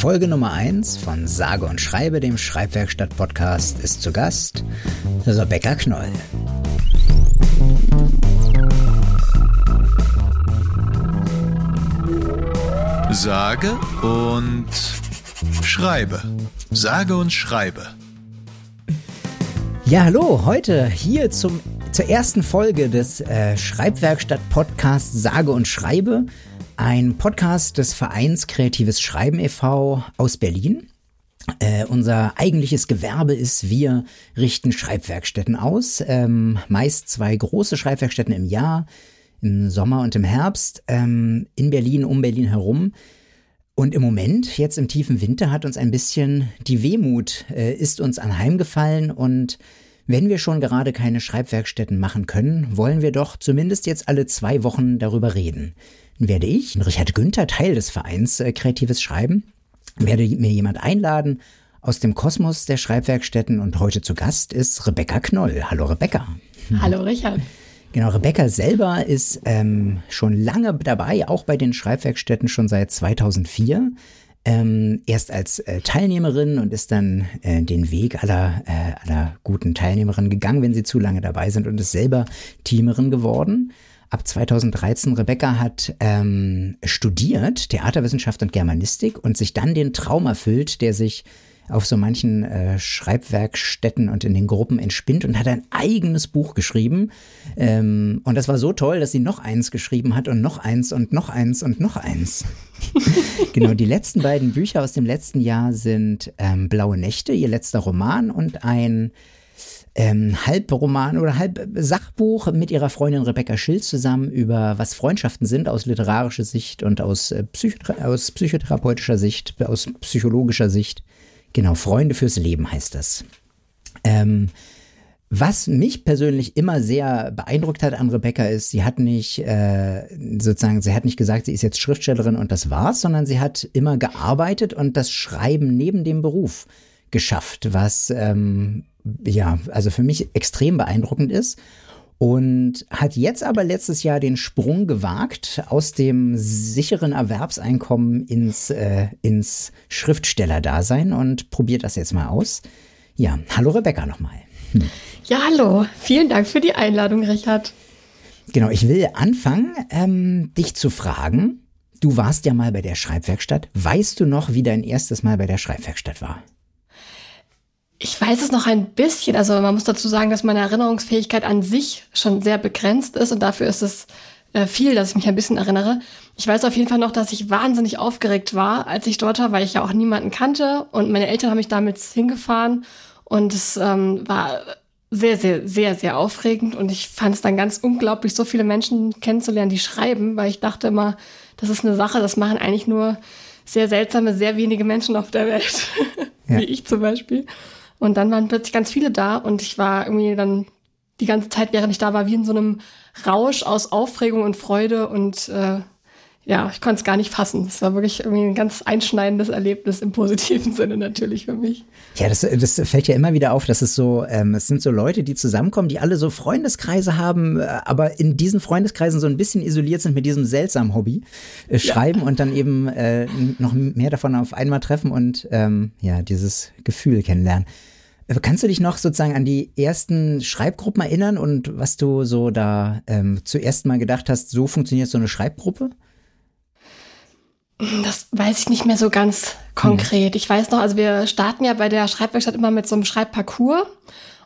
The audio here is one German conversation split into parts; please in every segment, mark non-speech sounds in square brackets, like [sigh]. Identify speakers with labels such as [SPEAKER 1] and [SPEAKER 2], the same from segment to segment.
[SPEAKER 1] Folge Nummer 1 von Sage und Schreibe, dem Schreibwerkstatt-Podcast, ist zu Gast Rebecca Knoll.
[SPEAKER 2] Sage und Schreibe. Sage und Schreibe.
[SPEAKER 1] Ja, hallo, heute hier zum, zur ersten Folge des äh, Schreibwerkstatt-Podcasts Sage und Schreibe. Ein Podcast des Vereins Kreatives Schreiben e.V. aus Berlin. Äh, unser eigentliches Gewerbe ist, wir richten Schreibwerkstätten aus, ähm, meist zwei große Schreibwerkstätten im Jahr, im Sommer und im Herbst, ähm, in Berlin, um Berlin herum. Und im Moment, jetzt im tiefen Winter, hat uns ein bisschen die Wehmut, äh, ist uns anheimgefallen und wenn wir schon gerade keine Schreibwerkstätten machen können, wollen wir doch zumindest jetzt alle zwei Wochen darüber reden. Werde ich, Richard Günther, Teil des Vereins äh, Kreatives Schreiben, werde mir jemand einladen aus dem Kosmos der Schreibwerkstätten und heute zu Gast ist Rebecca Knoll. Hallo Rebecca.
[SPEAKER 3] Hallo Richard.
[SPEAKER 1] Genau, Rebecca selber ist ähm, schon lange dabei, auch bei den Schreibwerkstätten schon seit 2004. Ähm, erst als äh, Teilnehmerin und ist dann äh, den Weg aller, äh, aller guten Teilnehmerinnen gegangen, wenn sie zu lange dabei sind und ist selber Teamerin geworden. Ab 2013, Rebecca hat ähm, studiert Theaterwissenschaft und Germanistik und sich dann den Traum erfüllt, der sich auf so manchen äh, Schreibwerkstätten und in den Gruppen entspinnt und hat ein eigenes Buch geschrieben. Ähm, und das war so toll, dass sie noch eins geschrieben hat und noch eins und noch eins und noch eins. [laughs] genau, die letzten beiden Bücher aus dem letzten Jahr sind ähm, Blaue Nächte, ihr letzter Roman und ein ähm, Halbroman oder Halbsachbuch mit ihrer Freundin Rebecca Schill zusammen über was Freundschaften sind aus literarischer Sicht und aus, äh, Psychothera aus psychotherapeutischer Sicht, aus psychologischer Sicht. Genau, Freunde fürs Leben heißt das. Ähm, was mich persönlich immer sehr beeindruckt hat an Rebecca ist, sie hat nicht äh, sozusagen, sie hat nicht gesagt, sie ist jetzt Schriftstellerin und das war's, sondern sie hat immer gearbeitet und das Schreiben neben dem Beruf geschafft, was ähm, ja also für mich extrem beeindruckend ist und hat jetzt aber letztes Jahr den Sprung gewagt aus dem sicheren Erwerbseinkommen ins, äh, ins Schriftstellerdasein und probiert das jetzt mal aus. Ja, hallo Rebecca nochmal.
[SPEAKER 3] Hm. Ja, hallo. Vielen Dank für die Einladung, Richard.
[SPEAKER 1] Genau, ich will anfangen, ähm, dich zu fragen. Du warst ja mal bei der Schreibwerkstatt. Weißt du noch, wie dein erstes Mal bei der Schreibwerkstatt war?
[SPEAKER 3] Ich weiß es noch ein bisschen. Also man muss dazu sagen, dass meine Erinnerungsfähigkeit an sich schon sehr begrenzt ist und dafür ist es äh, viel, dass ich mich ein bisschen erinnere. Ich weiß auf jeden Fall noch, dass ich wahnsinnig aufgeregt war, als ich dort war, weil ich ja auch niemanden kannte und meine Eltern haben mich damit hingefahren und es ähm, war sehr, sehr, sehr, sehr aufregend und ich fand es dann ganz unglaublich, so viele Menschen kennenzulernen, die schreiben, weil ich dachte immer, das ist eine Sache, das machen eigentlich nur sehr seltsame, sehr wenige Menschen auf der Welt, [laughs] ja. wie ich zum Beispiel. Und dann waren plötzlich ganz viele da und ich war irgendwie dann die ganze Zeit, während ich da war, wie in so einem Rausch aus Aufregung und Freude und äh, ja, ich konnte es gar nicht fassen. Es war wirklich irgendwie ein ganz einschneidendes Erlebnis im positiven [laughs] Sinne natürlich für mich.
[SPEAKER 1] Ja, das, das fällt ja immer wieder auf, dass es so, ähm, es sind so Leute, die zusammenkommen, die alle so Freundeskreise haben, äh, aber in diesen Freundeskreisen so ein bisschen isoliert sind mit diesem seltsamen Hobby, äh, schreiben ja. und dann eben äh, noch mehr davon auf einmal treffen und ähm, ja, dieses Gefühl kennenlernen. Kannst du dich noch sozusagen an die ersten Schreibgruppen erinnern und was du so da ähm, zuerst mal gedacht hast, so funktioniert so eine Schreibgruppe?
[SPEAKER 3] Das weiß ich nicht mehr so ganz konkret. Ich weiß noch, also wir starten ja bei der Schreibwerkstatt immer mit so einem Schreibparcours.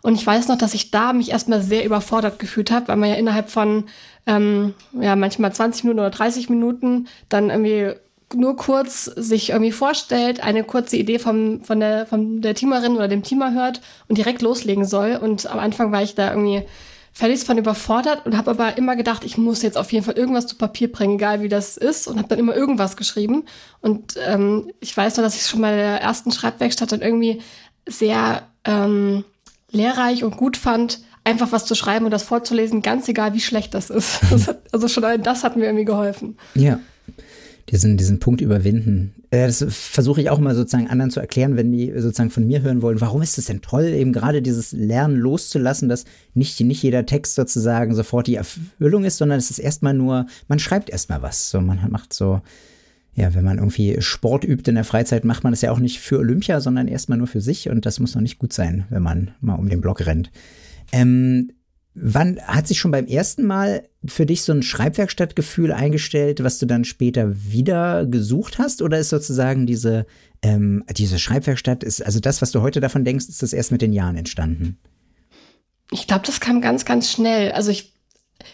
[SPEAKER 3] Und ich weiß noch, dass ich da mich erstmal sehr überfordert gefühlt habe, weil man ja innerhalb von ähm, ja manchmal 20 Minuten oder 30 Minuten dann irgendwie nur kurz sich irgendwie vorstellt, eine kurze Idee vom, von, der, von der Teamerin oder dem Teamer hört und direkt loslegen soll. Und am Anfang war ich da irgendwie völlig von überfordert und habe aber immer gedacht, ich muss jetzt auf jeden Fall irgendwas zu Papier bringen, egal wie das ist, und habe dann immer irgendwas geschrieben. Und ähm, ich weiß noch, dass ich schon bei der ersten Schreibwerkstatt dann irgendwie sehr ähm, lehrreich und gut fand, einfach was zu schreiben und das vorzulesen, ganz egal, wie schlecht das ist. [laughs] Das hat, also schon das hat mir irgendwie geholfen.
[SPEAKER 1] Ja diesen, diesen Punkt überwinden. Äh, das versuche ich auch mal sozusagen anderen zu erklären, wenn die sozusagen von mir hören wollen, warum ist es denn toll, eben gerade dieses Lernen loszulassen, dass nicht, nicht jeder Text sozusagen sofort die Erfüllung ist, sondern es ist erstmal nur, man schreibt erstmal was. So, man macht so, ja, wenn man irgendwie Sport übt in der Freizeit, macht man das ja auch nicht für Olympia, sondern erstmal nur für sich und das muss noch nicht gut sein, wenn man mal um den Block rennt. Ähm, wann hat sich schon beim ersten Mal für dich so ein Schreibwerkstattgefühl eingestellt, was du dann später wieder gesucht hast? Oder ist sozusagen diese, ähm, diese Schreibwerkstatt, ist, also das, was du heute davon denkst, ist das erst mit den Jahren entstanden?
[SPEAKER 3] Ich glaube, das kam ganz, ganz schnell. Also ich,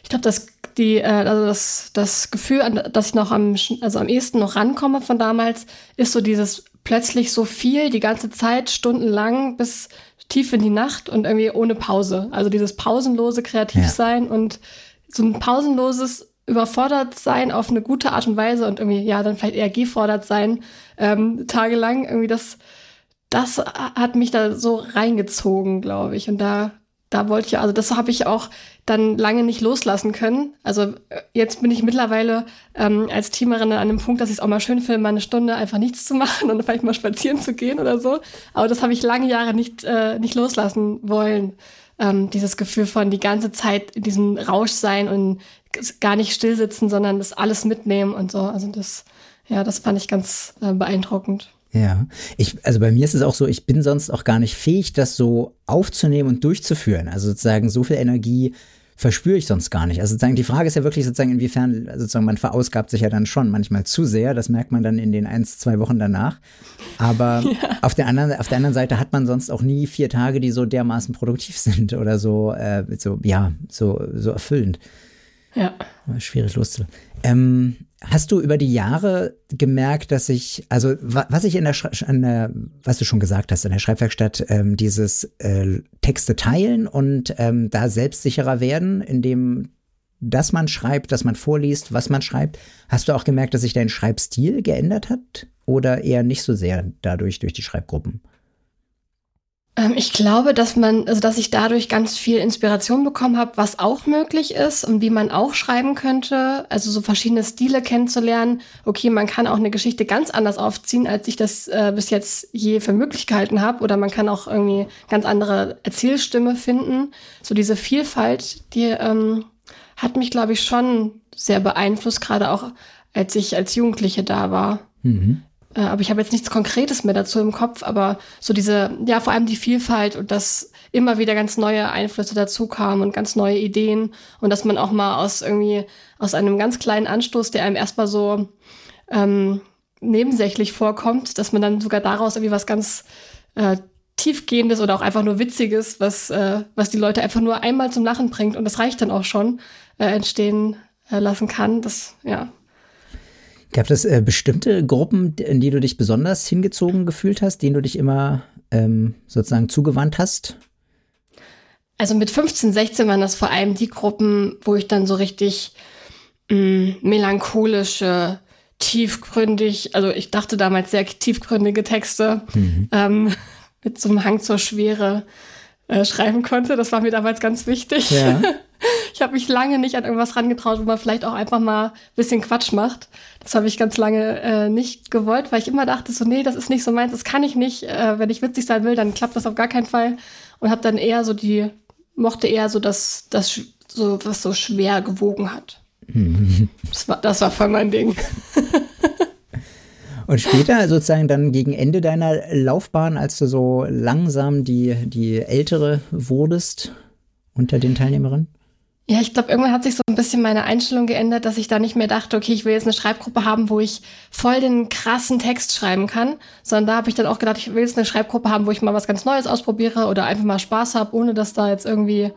[SPEAKER 3] ich glaube, das die, äh, also das, das Gefühl, an das ich noch am, also am ehesten noch rankomme von damals, ist so dieses plötzlich so viel, die ganze Zeit, stundenlang bis tief in die Nacht und irgendwie ohne Pause. Also dieses pausenlose Kreativsein ja. und so ein pausenloses überfordert sein auf eine gute Art und Weise und irgendwie, ja, dann vielleicht eher gefordert sein, ähm, tagelang. Irgendwie das, das hat mich da so reingezogen, glaube ich. Und da da wollte ich, also das habe ich auch dann lange nicht loslassen können. Also äh, jetzt bin ich mittlerweile ähm, als Teamerin an einem Punkt, dass ich es auch mal schön finde, mal eine Stunde einfach nichts zu [laughs] machen und vielleicht mal spazieren zu gehen oder so. Aber das habe ich lange Jahre nicht, äh, nicht loslassen wollen. Ähm, dieses Gefühl von die ganze Zeit in diesem Rausch sein und gar nicht stillsitzen, sondern das alles mitnehmen und so. Also das, ja, das fand ich ganz äh, beeindruckend.
[SPEAKER 1] Ja, ich, also bei mir ist es auch so, ich bin sonst auch gar nicht fähig, das so aufzunehmen und durchzuführen. Also sozusagen so viel Energie verspüre ich sonst gar nicht. Also sozusagen die Frage ist ja wirklich sozusagen, inwiefern, also sozusagen man verausgabt sich ja dann schon manchmal zu sehr. Das merkt man dann in den eins, zwei Wochen danach. Aber [laughs] ja. auf, der anderen, auf der anderen Seite hat man sonst auch nie vier Tage, die so dermaßen produktiv [laughs] sind oder so, äh, so ja, so, so erfüllend.
[SPEAKER 3] Ja.
[SPEAKER 1] Schwierig loszulassen. Ähm, Hast du über die Jahre gemerkt, dass ich, also was ich in der, in der was du schon gesagt hast, in der Schreibwerkstatt, ähm, dieses äh, Texte teilen und ähm, da selbstsicherer werden, indem dass man schreibt, dass man vorliest, was man schreibt. Hast du auch gemerkt, dass sich dein Schreibstil geändert hat oder eher nicht so sehr dadurch durch die Schreibgruppen?
[SPEAKER 3] Ähm, ich glaube, dass man, also dass ich dadurch ganz viel Inspiration bekommen habe, was auch möglich ist und wie man auch schreiben könnte. Also so verschiedene Stile kennenzulernen. Okay, man kann auch eine Geschichte ganz anders aufziehen, als ich das äh, bis jetzt je für möglich gehalten habe. Oder man kann auch irgendwie ganz andere Erzählstimme finden. So diese Vielfalt, die ähm, hat mich, glaube ich, schon sehr beeinflusst, gerade auch als ich als Jugendliche da war. Mhm. Äh, aber ich habe jetzt nichts Konkretes mehr dazu im Kopf, aber so diese, ja, vor allem die Vielfalt und dass immer wieder ganz neue Einflüsse dazu kamen und ganz neue Ideen und dass man auch mal aus irgendwie, aus einem ganz kleinen Anstoß, der einem erstmal so ähm, nebensächlich vorkommt, dass man dann sogar daraus irgendwie was ganz äh, tiefgehendes oder auch einfach nur witziges, was, äh, was die Leute einfach nur einmal zum Lachen bringt und das reicht dann auch schon, äh, entstehen äh, lassen kann. Das, ja,
[SPEAKER 1] Gab es äh, bestimmte Gruppen, in die du dich besonders hingezogen gefühlt hast, denen du dich immer ähm, sozusagen zugewandt hast?
[SPEAKER 3] Also mit 15, 16 waren das vor allem die Gruppen, wo ich dann so richtig mh, mm, melancholische, tiefgründig, also ich dachte damals sehr tiefgründige Texte mhm. ähm, [laughs] mit so einem Hang zur Schwere äh, schreiben konnte. Das war mir damals ganz wichtig. Ja. [laughs] Ich habe mich lange nicht an irgendwas rangetraut, wo man vielleicht auch einfach mal ein bisschen Quatsch macht. Das habe ich ganz lange äh, nicht gewollt, weil ich immer dachte, so, nee, das ist nicht so meins, das kann ich nicht. Äh, wenn ich witzig sein will, dann klappt das auf gar keinen Fall. Und habe dann eher so die, mochte eher so das, das so, was so schwer gewogen hat. [laughs] das, war, das war voll mein Ding. [laughs]
[SPEAKER 1] Und später, sozusagen dann gegen Ende deiner Laufbahn, als du so langsam die, die Ältere wurdest unter den Teilnehmerinnen?
[SPEAKER 3] Ja, ich glaube, irgendwann hat sich so ein bisschen meine Einstellung geändert, dass ich da nicht mehr dachte, okay, ich will jetzt eine Schreibgruppe haben, wo ich voll den krassen Text schreiben kann, sondern da habe ich dann auch gedacht, ich will jetzt eine Schreibgruppe haben, wo ich mal was ganz Neues ausprobiere oder einfach mal Spaß habe, ohne dass da jetzt irgendwie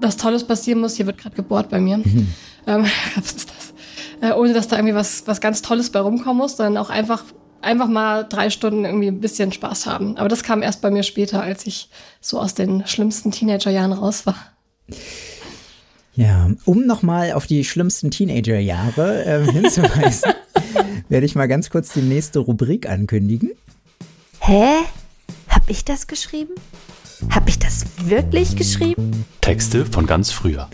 [SPEAKER 3] was Tolles passieren muss. Hier wird gerade gebohrt bei mir. Mhm. Ähm? [laughs] Äh, ohne dass da irgendwie was, was ganz Tolles bei rumkommen muss, sondern auch einfach einfach mal drei Stunden irgendwie ein bisschen Spaß haben. Aber das kam erst bei mir später, als ich so aus den schlimmsten Teenagerjahren raus war.
[SPEAKER 1] Ja, um nochmal auf die schlimmsten Teenagerjahre äh, [laughs] hinzuweisen, werde ich mal ganz kurz die nächste Rubrik ankündigen.
[SPEAKER 4] Hä? Hab ich das geschrieben? Hab ich das wirklich geschrieben?
[SPEAKER 5] Texte von ganz früher.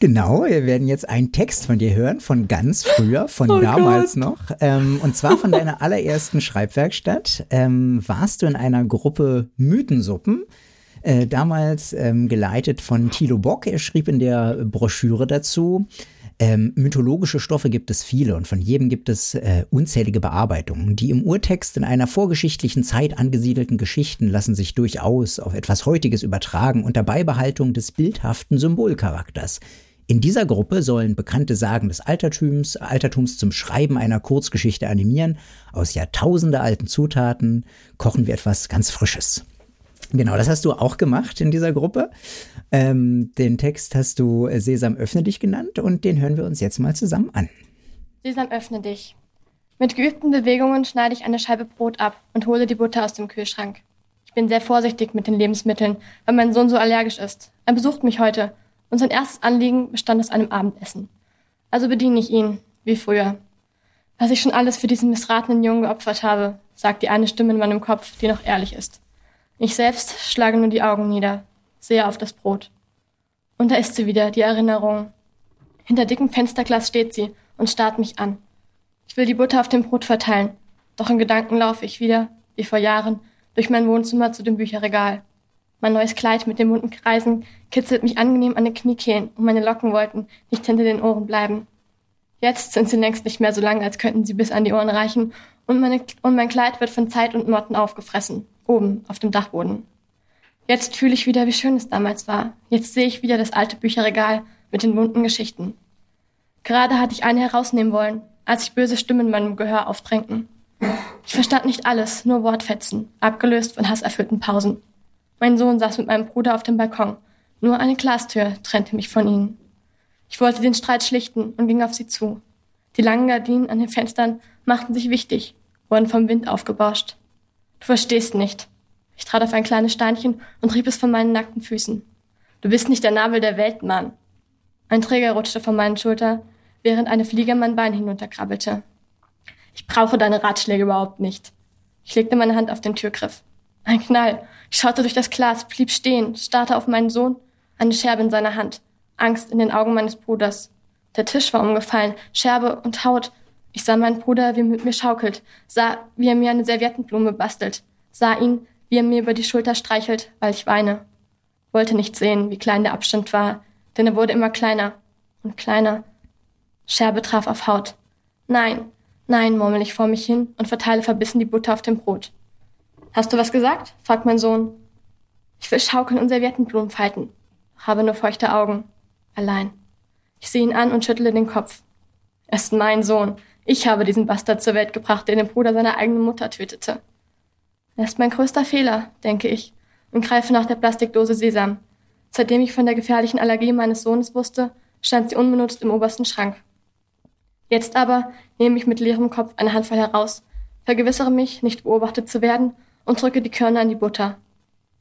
[SPEAKER 1] Genau, wir werden jetzt einen Text von dir hören, von ganz früher, von oh damals Gott. noch. Ähm, und zwar von deiner [laughs] allerersten Schreibwerkstatt. Ähm, warst du in einer Gruppe Mythensuppen? Äh, damals ähm, geleitet von Thilo Bock. Er schrieb in der Broschüre dazu, Ähm, mythologische Stoffe gibt es viele und von jedem gibt es äh, unzählige Bearbeitungen. Die im Urtext in einer vorgeschichtlichen Zeit angesiedelten Geschichten lassen sich durchaus auf etwas Heutiges übertragen unter Beibehaltung des bildhaften Symbolcharakters. In dieser Gruppe sollen bekannte Sagen des Altertums, Altertums zum Schreiben einer Kurzgeschichte animieren. Aus Jahrtausende alten Zutaten kochen wir etwas ganz Frisches. Genau, das hast du auch gemacht in dieser Gruppe. Ähm, den Text hast du Sesam öffne dich genannt und den hören wir uns jetzt mal zusammen an.
[SPEAKER 3] Sesam öffne dich. Mit geübten Bewegungen schneide ich eine Scheibe Brot ab und hole die Butter aus dem Kühlschrank. Ich bin sehr vorsichtig mit den Lebensmitteln, weil mein Sohn so allergisch ist. Er besucht mich heute und sein erstes Anliegen bestand aus einem Abendessen. Also bediene ich ihn, wie früher. Was ich schon alles für diesen missratenen Jungen geopfert habe, sagt die eine Stimme in meinem Kopf, die noch ehrlich ist. Ich selbst schlage nur die Augen nieder, sehe auf das Brot. Und da ist sie wieder, die Erinnerung. Hinter dickem Fensterglas steht sie und starrt mich an. Ich will die Butter auf dem Brot verteilen, doch in Gedanken laufe ich wieder, wie vor Jahren, durch mein Wohnzimmer zu dem Bücherregal. Mein neues Kleid mit den bunten Kreisen kitzelt mich angenehm an den Kniekehlen und meine Locken wollten nicht hinter den Ohren bleiben. Jetzt sind sie längst nicht mehr so lang, als könnten sie bis an die Ohren reichen und, meine, und mein Kleid wird von Zeit und Motten aufgefressen oben auf dem Dachboden. Jetzt fühle ich wieder, wie schön es damals war. Jetzt sehe ich wieder das alte Bücherregal mit den bunten Geschichten. Gerade hatte ich eine herausnehmen wollen, als sich böse Stimmen in meinem Gehör aufdrängten. Ich verstand nicht alles, nur Wortfetzen, abgelöst von hasserfüllten Pausen. Mein Sohn saß mit meinem Bruder auf dem Balkon. Nur eine Glastür trennte mich von ihnen. Ich wollte den Streit schlichten und ging auf sie zu. Die langen Gardinen an den Fenstern machten sich wichtig, wurden vom Wind aufgebauscht. Du verstehst nicht. Ich trat auf ein kleines Steinchen und rieb es von meinen nackten Füßen. Du bist nicht der Nabel der Welt, Mann. Ein Träger rutschte von meinen Schultern, während eine Fliege mein Bein hinunterkrabbelte. Ich brauche deine Ratschläge überhaupt nicht. Ich legte meine Hand auf den Türgriff. Ein Knall. Ich schaute durch das Glas, blieb stehen, starrte auf meinen Sohn, eine Scherbe in seiner Hand, Angst in den Augen meines Bruders. Der Tisch war umgefallen, Scherbe und Haut, ich sah meinen Bruder, wie er mit mir schaukelt, sah, wie er mir eine Serviettenblume bastelt, sah ihn, wie er mir über die Schulter streichelt, weil ich weine. Wollte nicht sehen, wie klein der Abstand war, denn er wurde immer kleiner und kleiner. Scherbe traf auf Haut. Nein, nein, murmel ich vor mich hin und verteile verbissen die Butter auf dem Brot. Hast du was gesagt? fragt mein Sohn. Ich will schaukeln und Serviettenblumen falten, habe nur feuchte Augen. Allein. Ich sehe ihn an und schüttle den Kopf. Er ist mein Sohn. Ich habe diesen Bastard zur Welt gebracht, der den Bruder seiner eigenen Mutter tötete. Er ist mein größter Fehler, denke ich, und greife nach der Plastikdose Sesam. Seitdem ich von der gefährlichen Allergie meines Sohnes wusste, stand sie unbenutzt im obersten Schrank. Jetzt aber nehme ich mit leerem Kopf eine Handvoll heraus, vergewissere mich, nicht beobachtet zu werden und drücke die Körner in die Butter.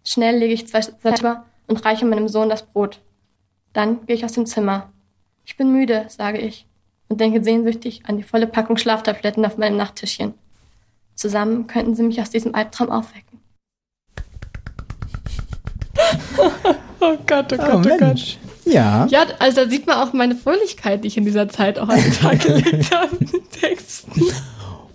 [SPEAKER 3] Schnell lege ich zwei Salber und reiche meinem Sohn das Brot. Dann gehe ich aus dem Zimmer. Ich bin müde, sage ich und denke sehnsüchtig an die volle Packung Schlaftabletten auf meinem Nachttischchen. Zusammen könnten sie mich aus diesem Albtraum aufwecken. oh [laughs] Gott, oh Gott, oh, oh Gott.
[SPEAKER 1] Ja.
[SPEAKER 3] Ja, also da sieht man auch meine Fröhlichkeit, die ich in dieser Zeit auch an den Tag [laughs] gelegt habe mit den Texten.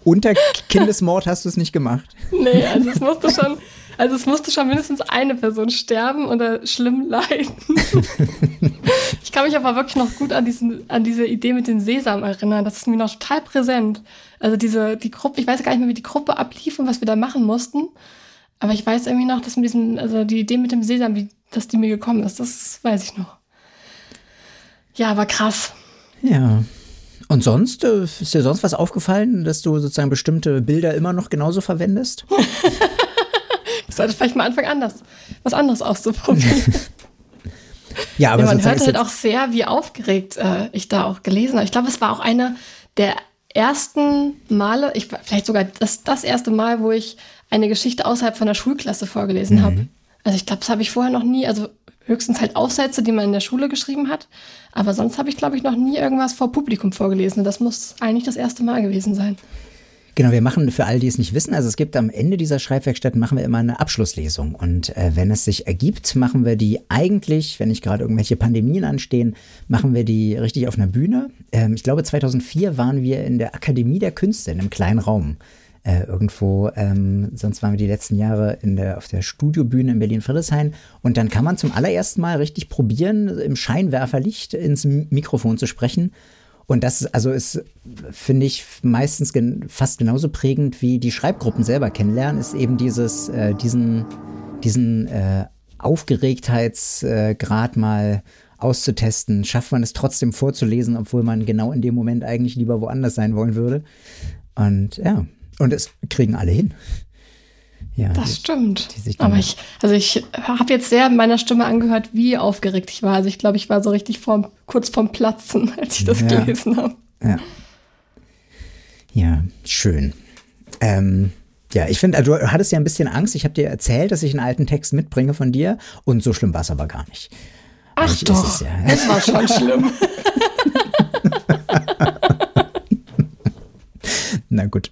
[SPEAKER 1] Unter Kindesmord hast du es nicht gemacht. [laughs]
[SPEAKER 3] Nee, also es musste schon, also es musste schon mindestens eine Person sterben oder schlimm leiden. [laughs] ich kann mich aber wirklich noch gut an, diesen, an diese Idee mit dem Sesam erinnern. Das ist mir noch total präsent. Also diese, die Gruppe, ich weiß gar nicht mehr, wie die Gruppe ablief und was wir da machen mussten. Aber ich weiß irgendwie noch, dass mit diesem, also die Idee mit dem Sesam, wie, dass die mir gekommen ist, das weiß ich noch. Ja, war krass.
[SPEAKER 1] Ja. Und sonst, äh, ist dir sonst was aufgefallen, dass du sozusagen bestimmte Bilder immer noch genauso verwendest? [laughs]
[SPEAKER 3] Ich sollte vielleicht mal anfangen, anders, was anderes auszuprobieren. [laughs]
[SPEAKER 1] ja, aber
[SPEAKER 3] ja, man hört halt auch sehr, wie aufgeregt äh, ich da auch gelesen habe. Ich glaube, es war auch eine der ersten Male, ich, vielleicht sogar das, das erste Mal, wo ich eine Geschichte außerhalb von der Schulklasse vorgelesen mhm. habe. Also ich glaube, das habe ich vorher noch nie, also höchstens halt Aufsätze, die man in der Schule geschrieben hat. Aber sonst habe ich, glaube ich, noch nie irgendwas vor Publikum vorgelesen. Das muss eigentlich das erste Mal gewesen sein.
[SPEAKER 1] Genau, wir machen für all die es nicht wissen, also es gibt am Ende dieser Schreibwerkstatt machen wir immer eine Abschlusslesung und äh, wenn es sich ergibt, machen wir die eigentlich, wenn nicht gerade irgendwelche Pandemien anstehen, machen wir die richtig auf einer Bühne. Ähm, ich glaube 2004 waren wir in der Akademie der Künste in einem kleinen Raum. Äh, irgendwo. Ähm, sonst waren wir die letzten Jahre in der, auf der Studiobühne in Berlin-Friedrichshain. Und dann kann man zum allerersten Mal richtig probieren, im Scheinwerferlicht ins Mikrofon zu sprechen. Und das also ist, finde ich, meistens gen fast genauso prägend wie die Schreibgruppen selber kennenlernen, ist eben dieses, äh, diesen, diesen äh, Aufgeregtheitsgrad mal auszutesten. Schafft man es trotzdem vorzulesen, obwohl man genau in dem Moment eigentlich lieber woanders sein wollen würde. Und ja, und es kriegen alle hin.
[SPEAKER 3] Ja, das die, stimmt. Die Aber ich, also ich habe jetzt sehr meiner Stimme angehört, wie aufgeregt ich war. Also ich glaube, ich war so richtig vorm, kurz vorm Platzen, [laughs] als ich das ja. gelesen habe.
[SPEAKER 1] Ja. Ja, schön. Ähm, ja, ich finde, also, du hattest ja ein bisschen Angst. Ich habe dir erzählt, dass ich einen alten Text mitbringe von dir und so schlimm war es aber gar nicht.
[SPEAKER 3] Ach Eigentlich doch, ja. das war schon schlimm. [laughs]
[SPEAKER 1] Na gut.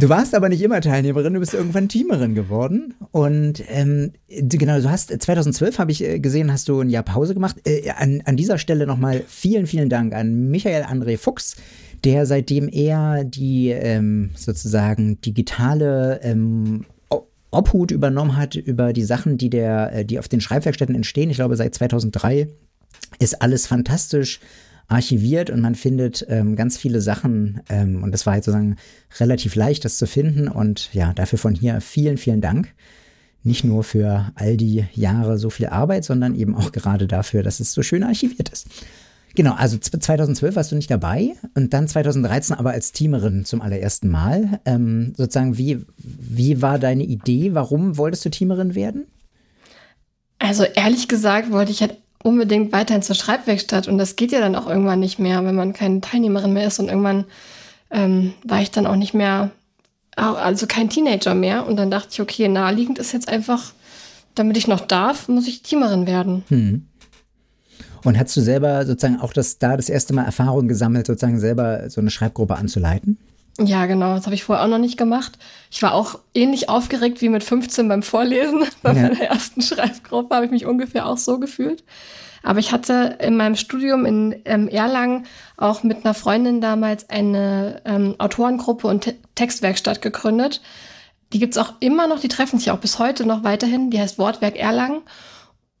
[SPEAKER 1] Du warst aber nicht immer Teilnehmerin, du bist irgendwann Teamerin geworden. Und ähm, genau, du hast 2012 habe ich äh, gesehen, hast du ein Jahr Pause gemacht. Äh, an, an dieser Stelle nochmal vielen, vielen Dank an Michael André Fuchs, der seitdem er die ähm, sozusagen digitale ähm, Obhut übernommen hat über die Sachen, die der, äh, die auf den Schreibwerkstätten entstehen. Ich glaube, seit 2003 ist alles fantastisch archiviert und man findet ähm, ganz viele Sachen ähm, und das war halt sozusagen relativ leicht, das zu finden und ja, dafür von hier vielen, vielen Dank. Nicht nur für all die Jahre so viel Arbeit, sondern eben auch gerade dafür, dass es so schön archiviert ist. Genau, also 2012 warst du nicht dabei und dann 2013 aber als Teamerin zum allerersten Mal. Ähm, sozusagen, wie, wie war deine Idee? Warum wolltest du Teamerin werden?
[SPEAKER 3] Also ehrlich gesagt wollte ich halt unbedingt weiterhin zur Schreibwerkstatt. Und das geht ja dann auch irgendwann nicht mehr, wenn man keine Teilnehmerin mehr ist. Und irgendwann ähm, war ich dann auch nicht mehr, also kein Teenager mehr. Und dann dachte ich, okay, naheliegend ist jetzt einfach, damit ich noch darf, muss ich Teamerin werden. Hm.
[SPEAKER 1] Und hast du selber sozusagen auch das, da das erste Mal Erfahrung gesammelt, sozusagen selber so eine Schreibgruppe anzuleiten?
[SPEAKER 3] Ja, genau. Das habe ich vorher auch noch nicht gemacht. Ich war auch ähnlich aufgeregt wie mit 15 beim Vorlesen. [laughs] Bei ja. meiner ersten Schreibgruppe habe ich mich ungefähr auch so gefühlt. Aber ich hatte in meinem Studium in ähm, Erlangen auch mit einer Freundin damals eine ähm, Autorengruppe und Te Textwerkstatt gegründet. Die gibt's auch immer noch, die treffen sich auch bis heute noch weiterhin. Die heißt Wortwerk Erlangen.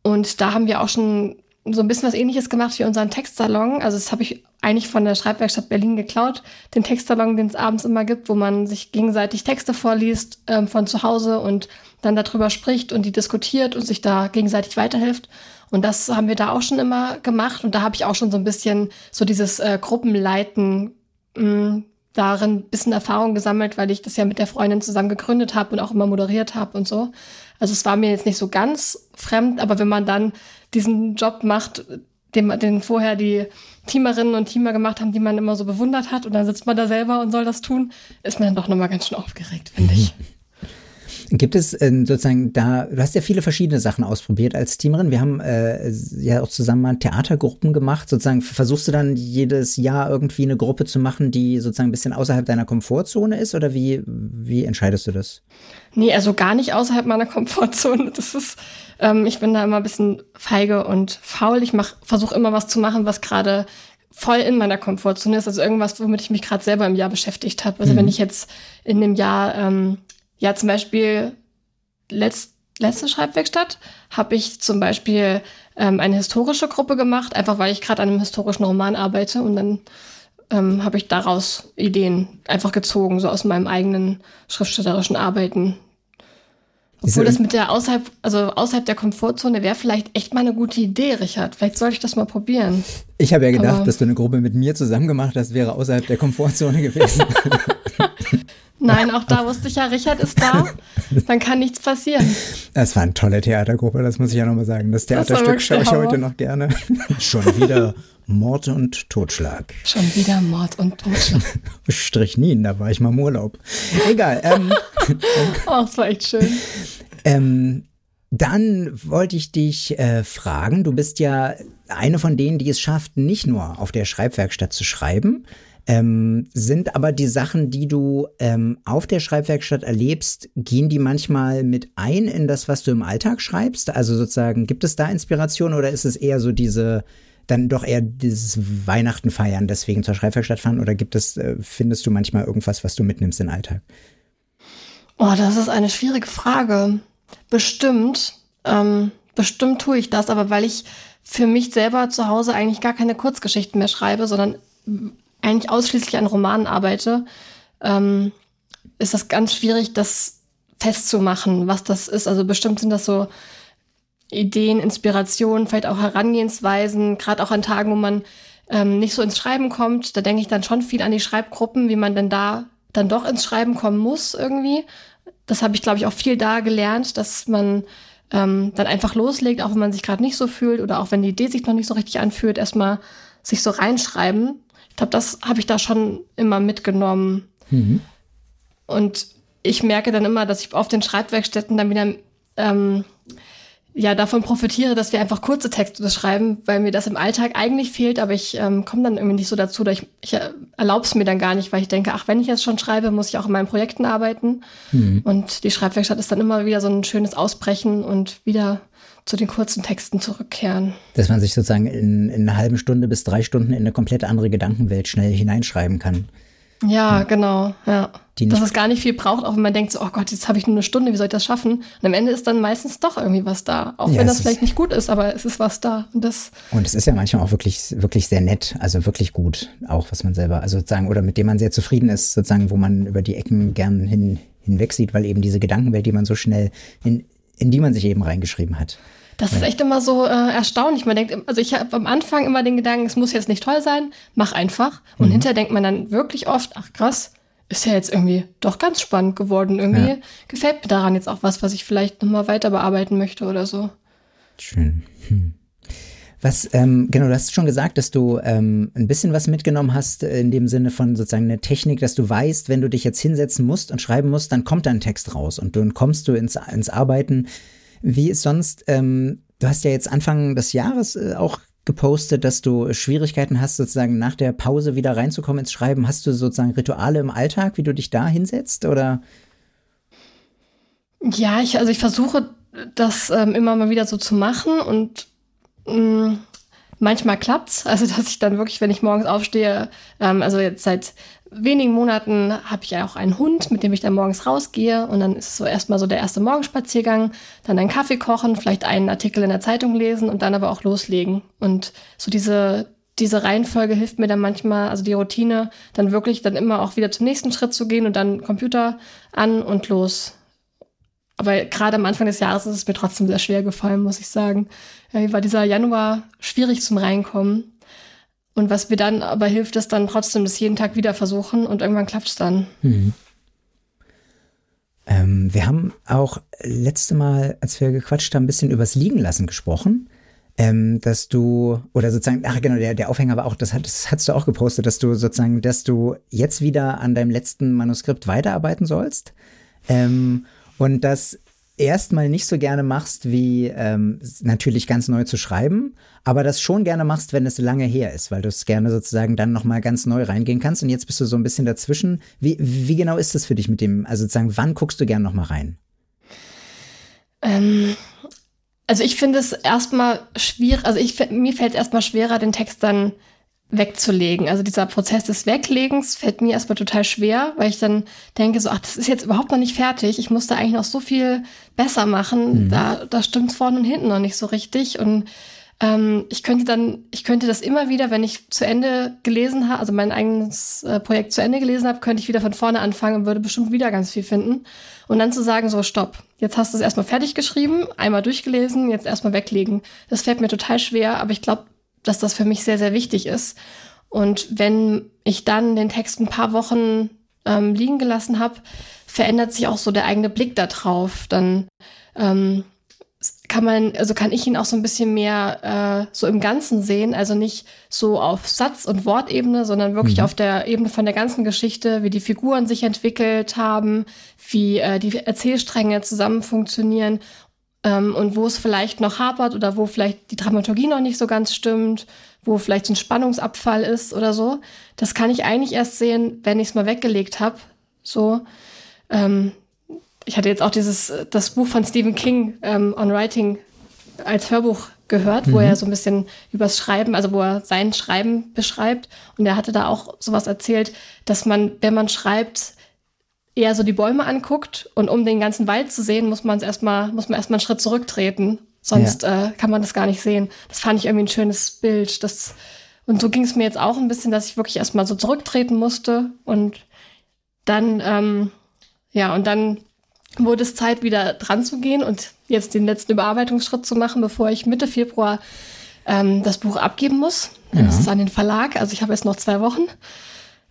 [SPEAKER 3] Und da haben wir auch schon so ein bisschen was ähnliches gemacht wie unseren Textsalon. Also das habe ich eigentlich von der Schreibwerkstatt Berlin geklaut. Den Textsalon, den es abends immer gibt, wo man sich gegenseitig Texte vorliest ähm, von zu Hause und dann darüber spricht und die diskutiert und sich da gegenseitig weiterhilft. Und das haben wir da auch schon immer gemacht. Und da habe ich auch schon so ein bisschen so dieses äh, Gruppenleiten mh, mm, darin bisschen Erfahrung gesammelt, weil ich das ja mit der Freundin zusammen gegründet habe und auch immer moderiert habe und so. Also es war mir jetzt nicht so ganz fremd, aber wenn man dann diesen Job macht, den, den vorher die Teamerinnen und Teamer gemacht haben, die man immer so bewundert hat, und dann sitzt man da selber und soll das tun, ist man dann doch nochmal ganz schön aufgeregt, finde ich.
[SPEAKER 1] Gibt es äh, sozusagen da, du hast ja viele verschiedene Sachen ausprobiert als Teamerin. Wir haben äh, ja auch zusammen mal Theatergruppen gemacht. Sozusagen versuchst du dann jedes Jahr irgendwie eine Gruppe zu machen, die sozusagen ein bisschen außerhalb deiner Komfortzone ist oder wie, wie entscheidest du das?
[SPEAKER 3] Nee, also gar nicht außerhalb meiner Komfortzone. [laughs] Das ist, ähm, ich bin da immer ein bisschen feige und faul. Ich versuche immer was zu machen, was gerade voll in meiner Komfortzone ist. Also irgendwas, womit ich mich gerade selber im Jahr beschäftigt habe. Also mhm. wenn ich jetzt in dem Jahr ähm, ja, zum Beispiel letzt, letzte Schreibwerkstatt habe ich zum Beispiel ähm, eine historische Gruppe gemacht, einfach weil ich gerade an einem historischen Roman arbeite und dann ähm, habe ich daraus Ideen einfach gezogen, so aus meinem eigenen schriftstellerischen Arbeiten. Obwohl das mit der außerhalb, also außerhalb der Komfortzone wäre vielleicht echt mal eine gute Idee, Richard. Vielleicht sollte ich das mal probieren.
[SPEAKER 1] Ich habe ja gedacht, Aber dass du eine Gruppe mit mir zusammen gemacht hast, wäre außerhalb der Komfortzone [laughs] gewesen. [laughs]
[SPEAKER 3] Nein, auch da wusste ich ja, Richard ist da. Dann kann nichts passieren.
[SPEAKER 1] Das war eine tolle Theatergruppe, das muss ich ja nochmal sagen. Das Theaterstück das schaue ich heute noch gerne. [laughs] Schon wieder Mord und Totschlag.
[SPEAKER 3] Schon wieder Mord und Totschlag. [laughs]
[SPEAKER 1] Strichnin, da war ich mal im Urlaub. Egal. Ähm,
[SPEAKER 3] oh, das war echt schön.
[SPEAKER 1] Ähm, dann wollte ich dich äh, fragen, du bist ja eine von denen, die es schafft, nicht nur auf der Schreibwerkstatt zu schreiben, ähm, sind aber die Sachen, die du ähm, auf der Schreibwerkstatt erlebst, gehen die manchmal mit ein in das, was du im Alltag schreibst? Also sozusagen, gibt es da Inspiration oder ist es eher so diese, dann doch eher dieses Weihnachten feiern, deswegen zur Schreibwerkstatt fahren? Oder gibt es, äh, findest du manchmal irgendwas, was du mitnimmst in den Alltag?
[SPEAKER 3] Oh, das ist eine schwierige Frage. Bestimmt, ähm, bestimmt tue ich das, aber weil ich für mich selber zu Hause eigentlich gar keine Kurzgeschichten mehr schreibe, sondern eigentlich ausschließlich an Romanen arbeite, ähm, ist das ganz schwierig, das festzumachen, was das ist. Also bestimmt sind das so Ideen, Inspirationen, vielleicht auch Herangehensweisen, gerade auch an Tagen, wo man ähm, nicht so ins Schreiben kommt. Da denke ich dann schon viel an die Schreibgruppen, wie man denn da dann doch ins Schreiben kommen muss irgendwie. Das habe ich, glaube ich, auch viel da gelernt, dass man ähm, dann einfach loslegt, auch wenn man sich gerade nicht so fühlt oder auch wenn die Idee sich noch nicht so richtig anfühlt, erstmal sich so reinschreiben. Ich glaube, das habe ich da schon immer mitgenommen. Mhm. Und ich merke dann immer, dass ich auf den Schreibwerkstätten dann wieder ähm, ja davon profitiere, dass wir einfach kurze Texte schreiben, weil mir das im Alltag eigentlich fehlt, aber ich ähm, komme dann irgendwie nicht so dazu, dass ich, ich äh, erlaube es mir dann gar nicht, weil ich denke, ach, wenn ich jetzt schon schreibe, muss ich auch in meinen Projekten arbeiten. Mhm. Und die Schreibwerkstatt ist dann immer wieder so ein schönes Ausbrechen und wieder zu den kurzen Texten zurückkehren.
[SPEAKER 1] Dass man sich sozusagen in, in einer halben Stunde bis drei Stunden in eine komplett andere Gedankenwelt schnell hineinschreiben kann.
[SPEAKER 3] Ja, ja. genau, ja. Dass es gar nicht viel braucht, auch wenn man denkt, so, oh Gott, jetzt habe ich nur eine Stunde, wie soll ich das schaffen? Und am Ende ist dann meistens doch irgendwie was da. Auch ja, wenn das vielleicht nicht gut ist, aber es ist was da. Und, das
[SPEAKER 1] und es ist ja manchmal auch wirklich, wirklich sehr nett, also wirklich gut, auch was man selber, also sozusagen, oder mit dem man sehr zufrieden ist, sozusagen, wo man über die Ecken gern hin, hinweg sieht, weil eben diese Gedankenwelt, die man so schnell, in, in die man sich eben reingeschrieben hat.
[SPEAKER 3] Das ist echt immer so äh, erstaunlich. Man denkt, also ich habe am Anfang immer den Gedanken, es muss jetzt nicht toll sein, mach einfach. Und mhm. hinterher denkt man dann wirklich oft, ach krass, ist ja jetzt irgendwie doch ganz spannend geworden. Irgendwie ja. gefällt mir daran jetzt auch was, was ich vielleicht nochmal weiter bearbeiten möchte oder so.
[SPEAKER 1] Schön. Hm. Was, ähm, genau, du hast schon gesagt, dass du ähm, ein bisschen was mitgenommen hast, in dem Sinne von sozusagen eine Technik, dass du weißt, wenn du dich jetzt hinsetzen musst und schreiben musst, dann kommt da ein Text raus und dann kommst du ins, ins Arbeiten. Wie ist sonst, ähm, du hast ja jetzt Anfang des Jahres äh, auch gepostet, dass du Schwierigkeiten hast, sozusagen nach der Pause wieder reinzukommen ins Schreiben. Hast du sozusagen Rituale im Alltag, wie du dich da hinsetzt oder?
[SPEAKER 3] Ja, ich, also ich versuche das ähm, immer mal wieder so zu machen und mh, mm, manchmal klappt's. [laughs] Also dass ich dann wirklich, wenn ich morgens aufstehe, ähm, also jetzt seit wenigen Monaten habe ich ja auch einen Hund, mit dem ich dann morgens rausgehe und dann ist es so erstmal so der erste Morgenspaziergang, dann einen Kaffee kochen, vielleicht einen Artikel in der Zeitung lesen und dann aber auch loslegen. Und so diese, diese Reihenfolge hilft mir dann manchmal, also die Routine, dann wirklich dann immer auch wieder zum nächsten Schritt zu gehen und dann Computer an und los. Aber gerade am Anfang des Jahres ist es mir trotzdem sehr schwer gefallen, muss ich sagen. Ja, war dieser Januar schwierig zum Reinkommen. Und was mir dann aber hilft, ist dann trotzdem das jeden Tag wieder versuchen und irgendwann klappt es dann. Mhm.
[SPEAKER 1] Ähm, wir haben auch letzte Mal, als wir gequatscht haben, ein bisschen übers Liegenlassen gesprochen. Ähm, dass du, oder sozusagen, ach genau, der, der Aufhänger war auch, das, hat, das hast du auch gepostet, dass du sozusagen, dass du jetzt wieder an deinem letzten Manuskript weiterarbeiten sollst. Ähm, und dass erstmal nicht so gerne machst, wie ähm, natürlich ganz neu zu schreiben, aber das schon gerne machst, wenn es lange her ist, weil du es gerne sozusagen dann nochmal ganz neu reingehen kannst. Und jetzt bist du so ein bisschen dazwischen. Wie, wie genau ist das für dich mit dem, also sozusagen, wann guckst du gerne nochmal rein?
[SPEAKER 3] Ähm, also ich finde es erstmal schwierig, also ich, mir fällt es erstmal schwerer, den Text dann wegzulegen. Also dieser Prozess des Weglegens fällt mir erstmal total schwer, weil ich dann denke so, ach, das ist jetzt überhaupt noch nicht fertig. Ich muss da eigentlich noch so viel besser machen. Mhm. Da, da stimmt vorne und hinten noch nicht so richtig. Und ähm, ich könnte dann, ich könnte das immer wieder, wenn ich zu Ende gelesen habe, also mein eigenes äh, Projekt zu Ende gelesen habe, könnte ich wieder von vorne anfangen und würde bestimmt wieder ganz viel finden. Und dann zu sagen, so, stopp, jetzt hast du es erstmal fertig geschrieben, einmal durchgelesen, jetzt erstmal weglegen. Das fällt mir total schwer, aber ich glaube, dass das für mich sehr, sehr wichtig ist. Und wenn ich dann den Text ein paar Wochen ähm, liegen gelassen habe, verändert sich auch so der eigene Blick darauf. Dann ähm, kann man, also kann ich ihn auch so ein bisschen mehr äh, so im Ganzen sehen, also nicht so auf Satz- und Wortebene, sondern wirklich mhm. auf der Ebene von der ganzen Geschichte, wie die Figuren sich entwickelt haben, wie äh, die Erzählstränge zusammen funktionieren ähm, und wo es vielleicht noch hapert oder wo vielleicht die Dramaturgie noch nicht so ganz stimmt, wo vielleicht so ein Spannungsabfall ist oder so. Das kann ich eigentlich erst sehen, wenn ich es mal weggelegt habe. So. Ähm, ich hatte jetzt auch dieses das Buch von Stephen King ähm, on Writing als Hörbuch gehört, mhm. wo er so ein bisschen übers Schreiben, also wo er sein Schreiben beschreibt. Und er hatte da auch sowas erzählt, dass man, wenn man schreibt, eher so die Bäume anguckt und um den ganzen Wald zu sehen, muss man erstmal, muss man erstmal einen Schritt zurücktreten. Sonst ja. äh, kann man das gar nicht sehen. Das fand ich irgendwie ein schönes Bild. Das, und so ging es mir jetzt auch ein bisschen, dass ich wirklich erstmal so zurücktreten musste und dann, ähm, ja, und dann wurde es Zeit, wieder dran zu gehen und jetzt den letzten Überarbeitungsschritt zu machen, bevor ich Mitte Februar ähm, das Buch abgeben muss. Ja. Das ist an den Verlag, also ich habe jetzt noch zwei Wochen.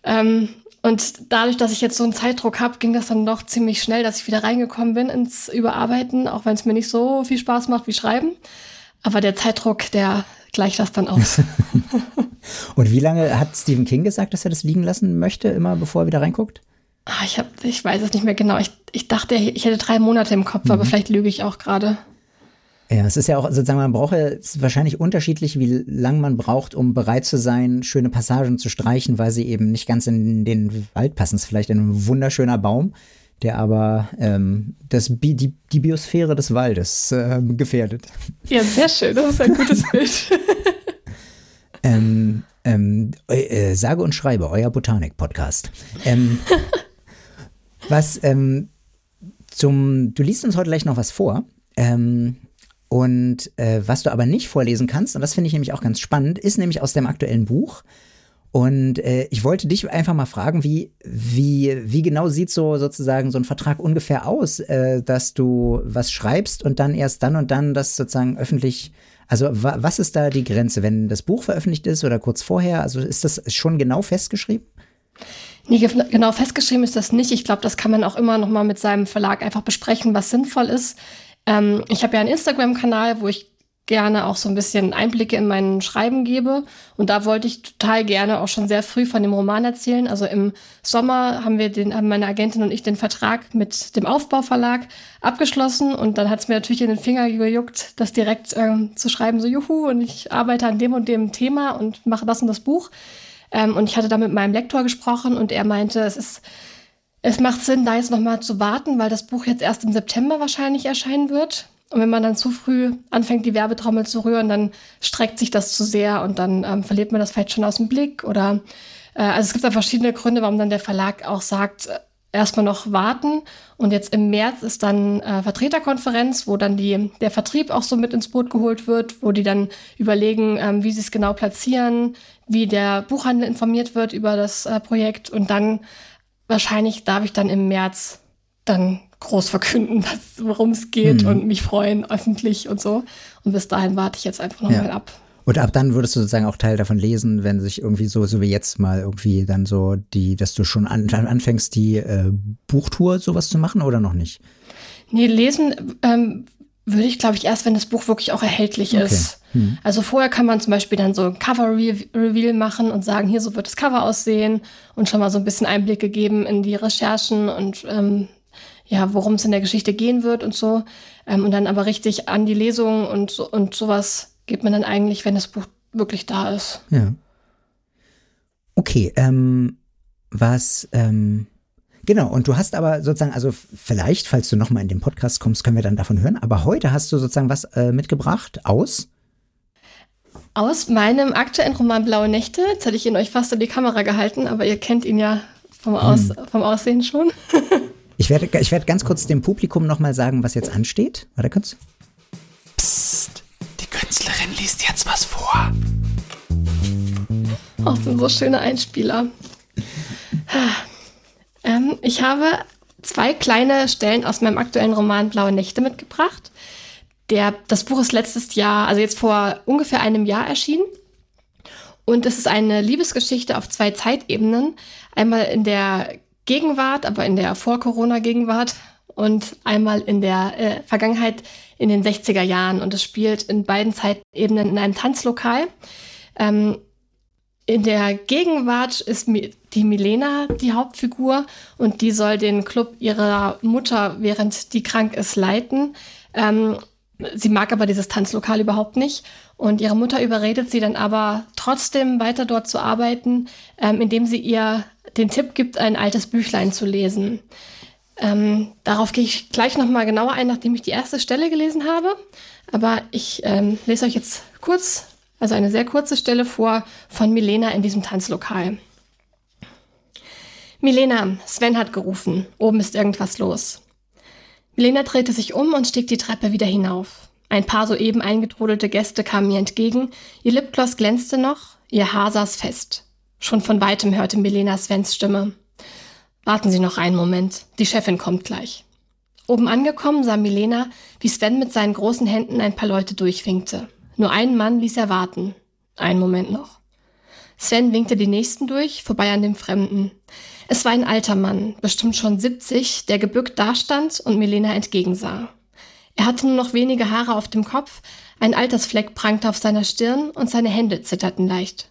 [SPEAKER 3] Ähm, und dadurch, dass ich jetzt so einen Zeitdruck habe, ging das dann doch ziemlich schnell, dass ich wieder reingekommen bin ins Überarbeiten, auch wenn es mir nicht so viel Spaß macht wie Schreiben. Aber der Zeitdruck, der gleicht das dann aus. [laughs]
[SPEAKER 1] Und wie lange hat Stephen King gesagt, dass er das liegen lassen möchte, immer bevor er wieder reinguckt?
[SPEAKER 3] Ah, ich, hab, ich weiß es nicht mehr genau. Ich, ich dachte, ich hätte drei Monate im Kopf, mhm. aber vielleicht lüge ich auch gerade.
[SPEAKER 1] Ja, es ist ja auch sozusagen, man braucht ja, es ist wahrscheinlich unterschiedlich, wie lange man braucht, um bereit zu sein, schöne Passagen zu streichen, weil sie eben nicht ganz in den Wald passen. Es ist vielleicht ein wunderschöner Baum, der aber ähm, das, die, die Biosphäre des Waldes äh, gefährdet.
[SPEAKER 3] Ja, sehr schön, das ist ein gutes [laughs] Bild.
[SPEAKER 1] ähm, ähm, äh, sage und schreibe, euer Botanik-Podcast. Ähm, [laughs] was ähm, zum, du liest uns heute gleich noch was vor. Ähm, und äh, was du aber nicht vorlesen kannst, und das finde ich nämlich auch ganz spannend, ist nämlich aus dem aktuellen Buch. Und äh, ich wollte dich einfach mal fragen, wie, wie, wie genau sieht so sozusagen so ein Vertrag ungefähr aus, äh, dass du was schreibst und dann erst dann und dann das sozusagen öffentlich, also wa was ist da die Grenze, wenn das Buch veröffentlicht ist oder kurz vorher? Also ist das schon genau festgeschrieben?
[SPEAKER 3] Nee, genau festgeschrieben ist das nicht. Ich glaube, das kann man auch immer noch mal mit seinem Verlag einfach besprechen, was sinnvoll ist. Ähm, ich habe ja einen Instagram-Kanal, wo ich gerne auch so ein bisschen Einblicke in mein Schreiben gebe. Und da wollte ich total gerne auch schon sehr früh von dem Roman erzählen. Also im Sommer haben wir den, haben meine Agentin und ich den Vertrag mit dem Aufbauverlag abgeschlossen. Und dann hat es mir natürlich in den Finger gejuckt, das direkt ähm, zu schreiben, so juhu, und ich arbeite an dem und dem Thema und mache das und das Buch. Ähm, und ich hatte da mit meinem Lektor gesprochen und er meinte, es ist es macht Sinn, da jetzt nochmal zu warten, weil das Buch jetzt erst im September wahrscheinlich erscheinen wird. Und wenn man dann zu früh anfängt, die Werbetrommel zu rühren, dann streckt sich das zu sehr und dann ähm, verliert man das vielleicht schon aus dem Blick. Oder äh, also es gibt da verschiedene Gründe, warum dann der Verlag auch sagt, äh, erstmal noch warten. Und jetzt im März ist dann äh, Vertreterkonferenz, wo dann die, der Vertrieb auch so mit ins Boot geholt wird, wo die dann überlegen, ähm, wie sie es genau platzieren, wie der Buchhandel informiert wird über das äh, Projekt. Und dann wahrscheinlich darf ich dann im März dann groß verkünden, [laughs] worum es geht mhm. und mich freuen öffentlich und so. Und bis dahin warte ich jetzt einfach noch ja. mal ab.
[SPEAKER 1] Und ab dann würdest du sozusagen auch Teil davon lesen, wenn sich irgendwie so, so wie jetzt mal irgendwie dann so die, dass du schon an, anfängst, die äh, Buchtour sowas zu machen oder noch nicht?
[SPEAKER 3] Nee, lesen ähm, würde ich, glaube ich, erst, wenn das Buch wirklich auch erhältlich okay. ist. Hm. Also vorher kann man zum Beispiel dann so ein Cover-Reveal machen und sagen, hier so wird das Cover aussehen und schon mal so ein bisschen Einblicke geben in die Recherchen und ähm, ja, worum es in der Geschichte gehen wird und so. Ähm, und dann aber richtig an die Lesung und, und sowas geht man dann eigentlich, wenn das Buch wirklich da ist.
[SPEAKER 1] Ja. Okay, ähm, was, ähm, Genau, und du hast aber sozusagen, also vielleicht, falls du nochmal in den Podcast kommst, können wir dann davon hören, aber heute hast du sozusagen was äh, mitgebracht aus?
[SPEAKER 3] Aus meinem aktuellen Roman Blaue Nächte. Jetzt hätte ich ihn euch fast in die Kamera gehalten, aber ihr kennt ihn ja vom, Aus, hm. vom Aussehen schon. [laughs]
[SPEAKER 1] ich werde, ich werde ganz kurz dem Publikum nochmal sagen, was jetzt ansteht. Warte kurz.
[SPEAKER 2] Psst, die Künstlerin liest jetzt was vor.
[SPEAKER 3] Auch sind so schöne Einspieler. Ähm, ich habe zwei kleine Stellen aus meinem aktuellen Roman Blaue Nächte mitgebracht. Der, das Buch ist letztes Jahr, also jetzt vor ungefähr einem Jahr erschienen. Und es ist eine Liebesgeschichte auf zwei Zeitebenen. Einmal in der Gegenwart, aber in der Vor-Corona-Gegenwart und einmal in der äh, Vergangenheit in den 60er Jahren. Und es spielt in beiden Zeitebenen in einem Tanzlokal. Ähm, in der Gegenwart ist die Milena die Hauptfigur und die soll den Club ihrer Mutter, während die krank ist, leiten. Ähm, sie mag aber dieses Tanzlokal überhaupt nicht und ihre Mutter überredet sie dann aber trotzdem weiter dort zu arbeiten, ähm, indem sie ihr den Tipp gibt, ein altes Büchlein zu lesen. Ähm, darauf gehe ich gleich nochmal genauer ein, nachdem ich die erste Stelle gelesen habe. Aber ich ähm, lese euch jetzt kurz, also eine sehr kurze Stelle vor von Milena in diesem Tanzlokal. Milena, Sven hat gerufen. Oben ist irgendwas los. Milena drehte sich um und stieg die Treppe wieder hinauf. Ein paar soeben eingetrudelte Gäste kamen mir entgegen, ihr Lipgloss glänzte noch, ihr Haar saß fest. Schon von weitem hörte Milena Svens Stimme. Warten Sie noch einen Moment, die Chefin kommt gleich. Oben angekommen sah Milena, wie Sven mit seinen großen Händen ein paar Leute durchwinkte. Nur einen Mann ließ er warten. Einen Moment noch. Sven winkte die nächsten durch, vorbei an dem Fremden. Es war ein alter Mann, bestimmt schon 70, der gebückt dastand und Milena entgegensah. Er hatte nur noch wenige Haare auf dem Kopf, ein Altersfleck prangte auf seiner Stirn und seine Hände zitterten leicht.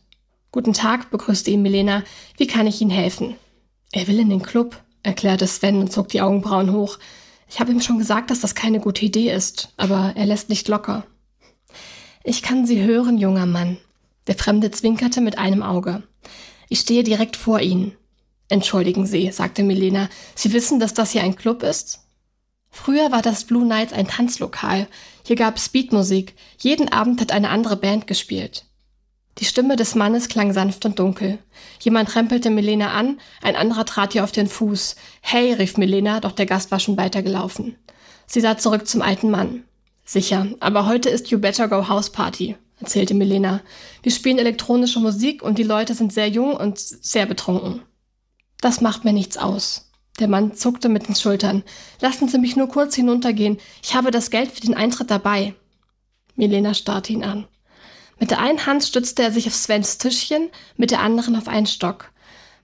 [SPEAKER 3] Guten Tag, begrüßte ihn Milena. Wie kann ich Ihnen helfen? Er will in den Club, erklärte Sven und zog die Augenbrauen hoch. Ich habe ihm schon gesagt, dass das keine gute Idee ist, aber er lässt nicht locker. Ich kann Sie hören, junger Mann. Der Fremde zwinkerte mit einem Auge. Ich stehe direkt vor Ihnen. Entschuldigen Sie, sagte Milena. Sie wissen, dass das hier ein Club ist? Früher war das Blue Nights ein Tanzlokal. Hier gab es Beatmusik. Jeden Abend hat eine andere Band gespielt. Die Stimme des Mannes klang sanft und dunkel. Jemand rempelte Milena an, ein anderer trat ihr auf den Fuß. Hey, rief Milena, doch der Gast war schon weitergelaufen. Sie sah zurück zum alten Mann. Sicher, aber heute ist You Better Go House Party, erzählte Milena. Wir spielen elektronische Musik und die Leute sind sehr jung und sehr betrunken. Das macht mir nichts aus. Der Mann zuckte mit den Schultern. Lassen Sie mich nur kurz hinuntergehen. Ich habe das Geld für den Eintritt dabei. Milena starrte ihn an. Mit der einen Hand stützte er sich auf Svens Tischchen, mit der anderen auf einen Stock.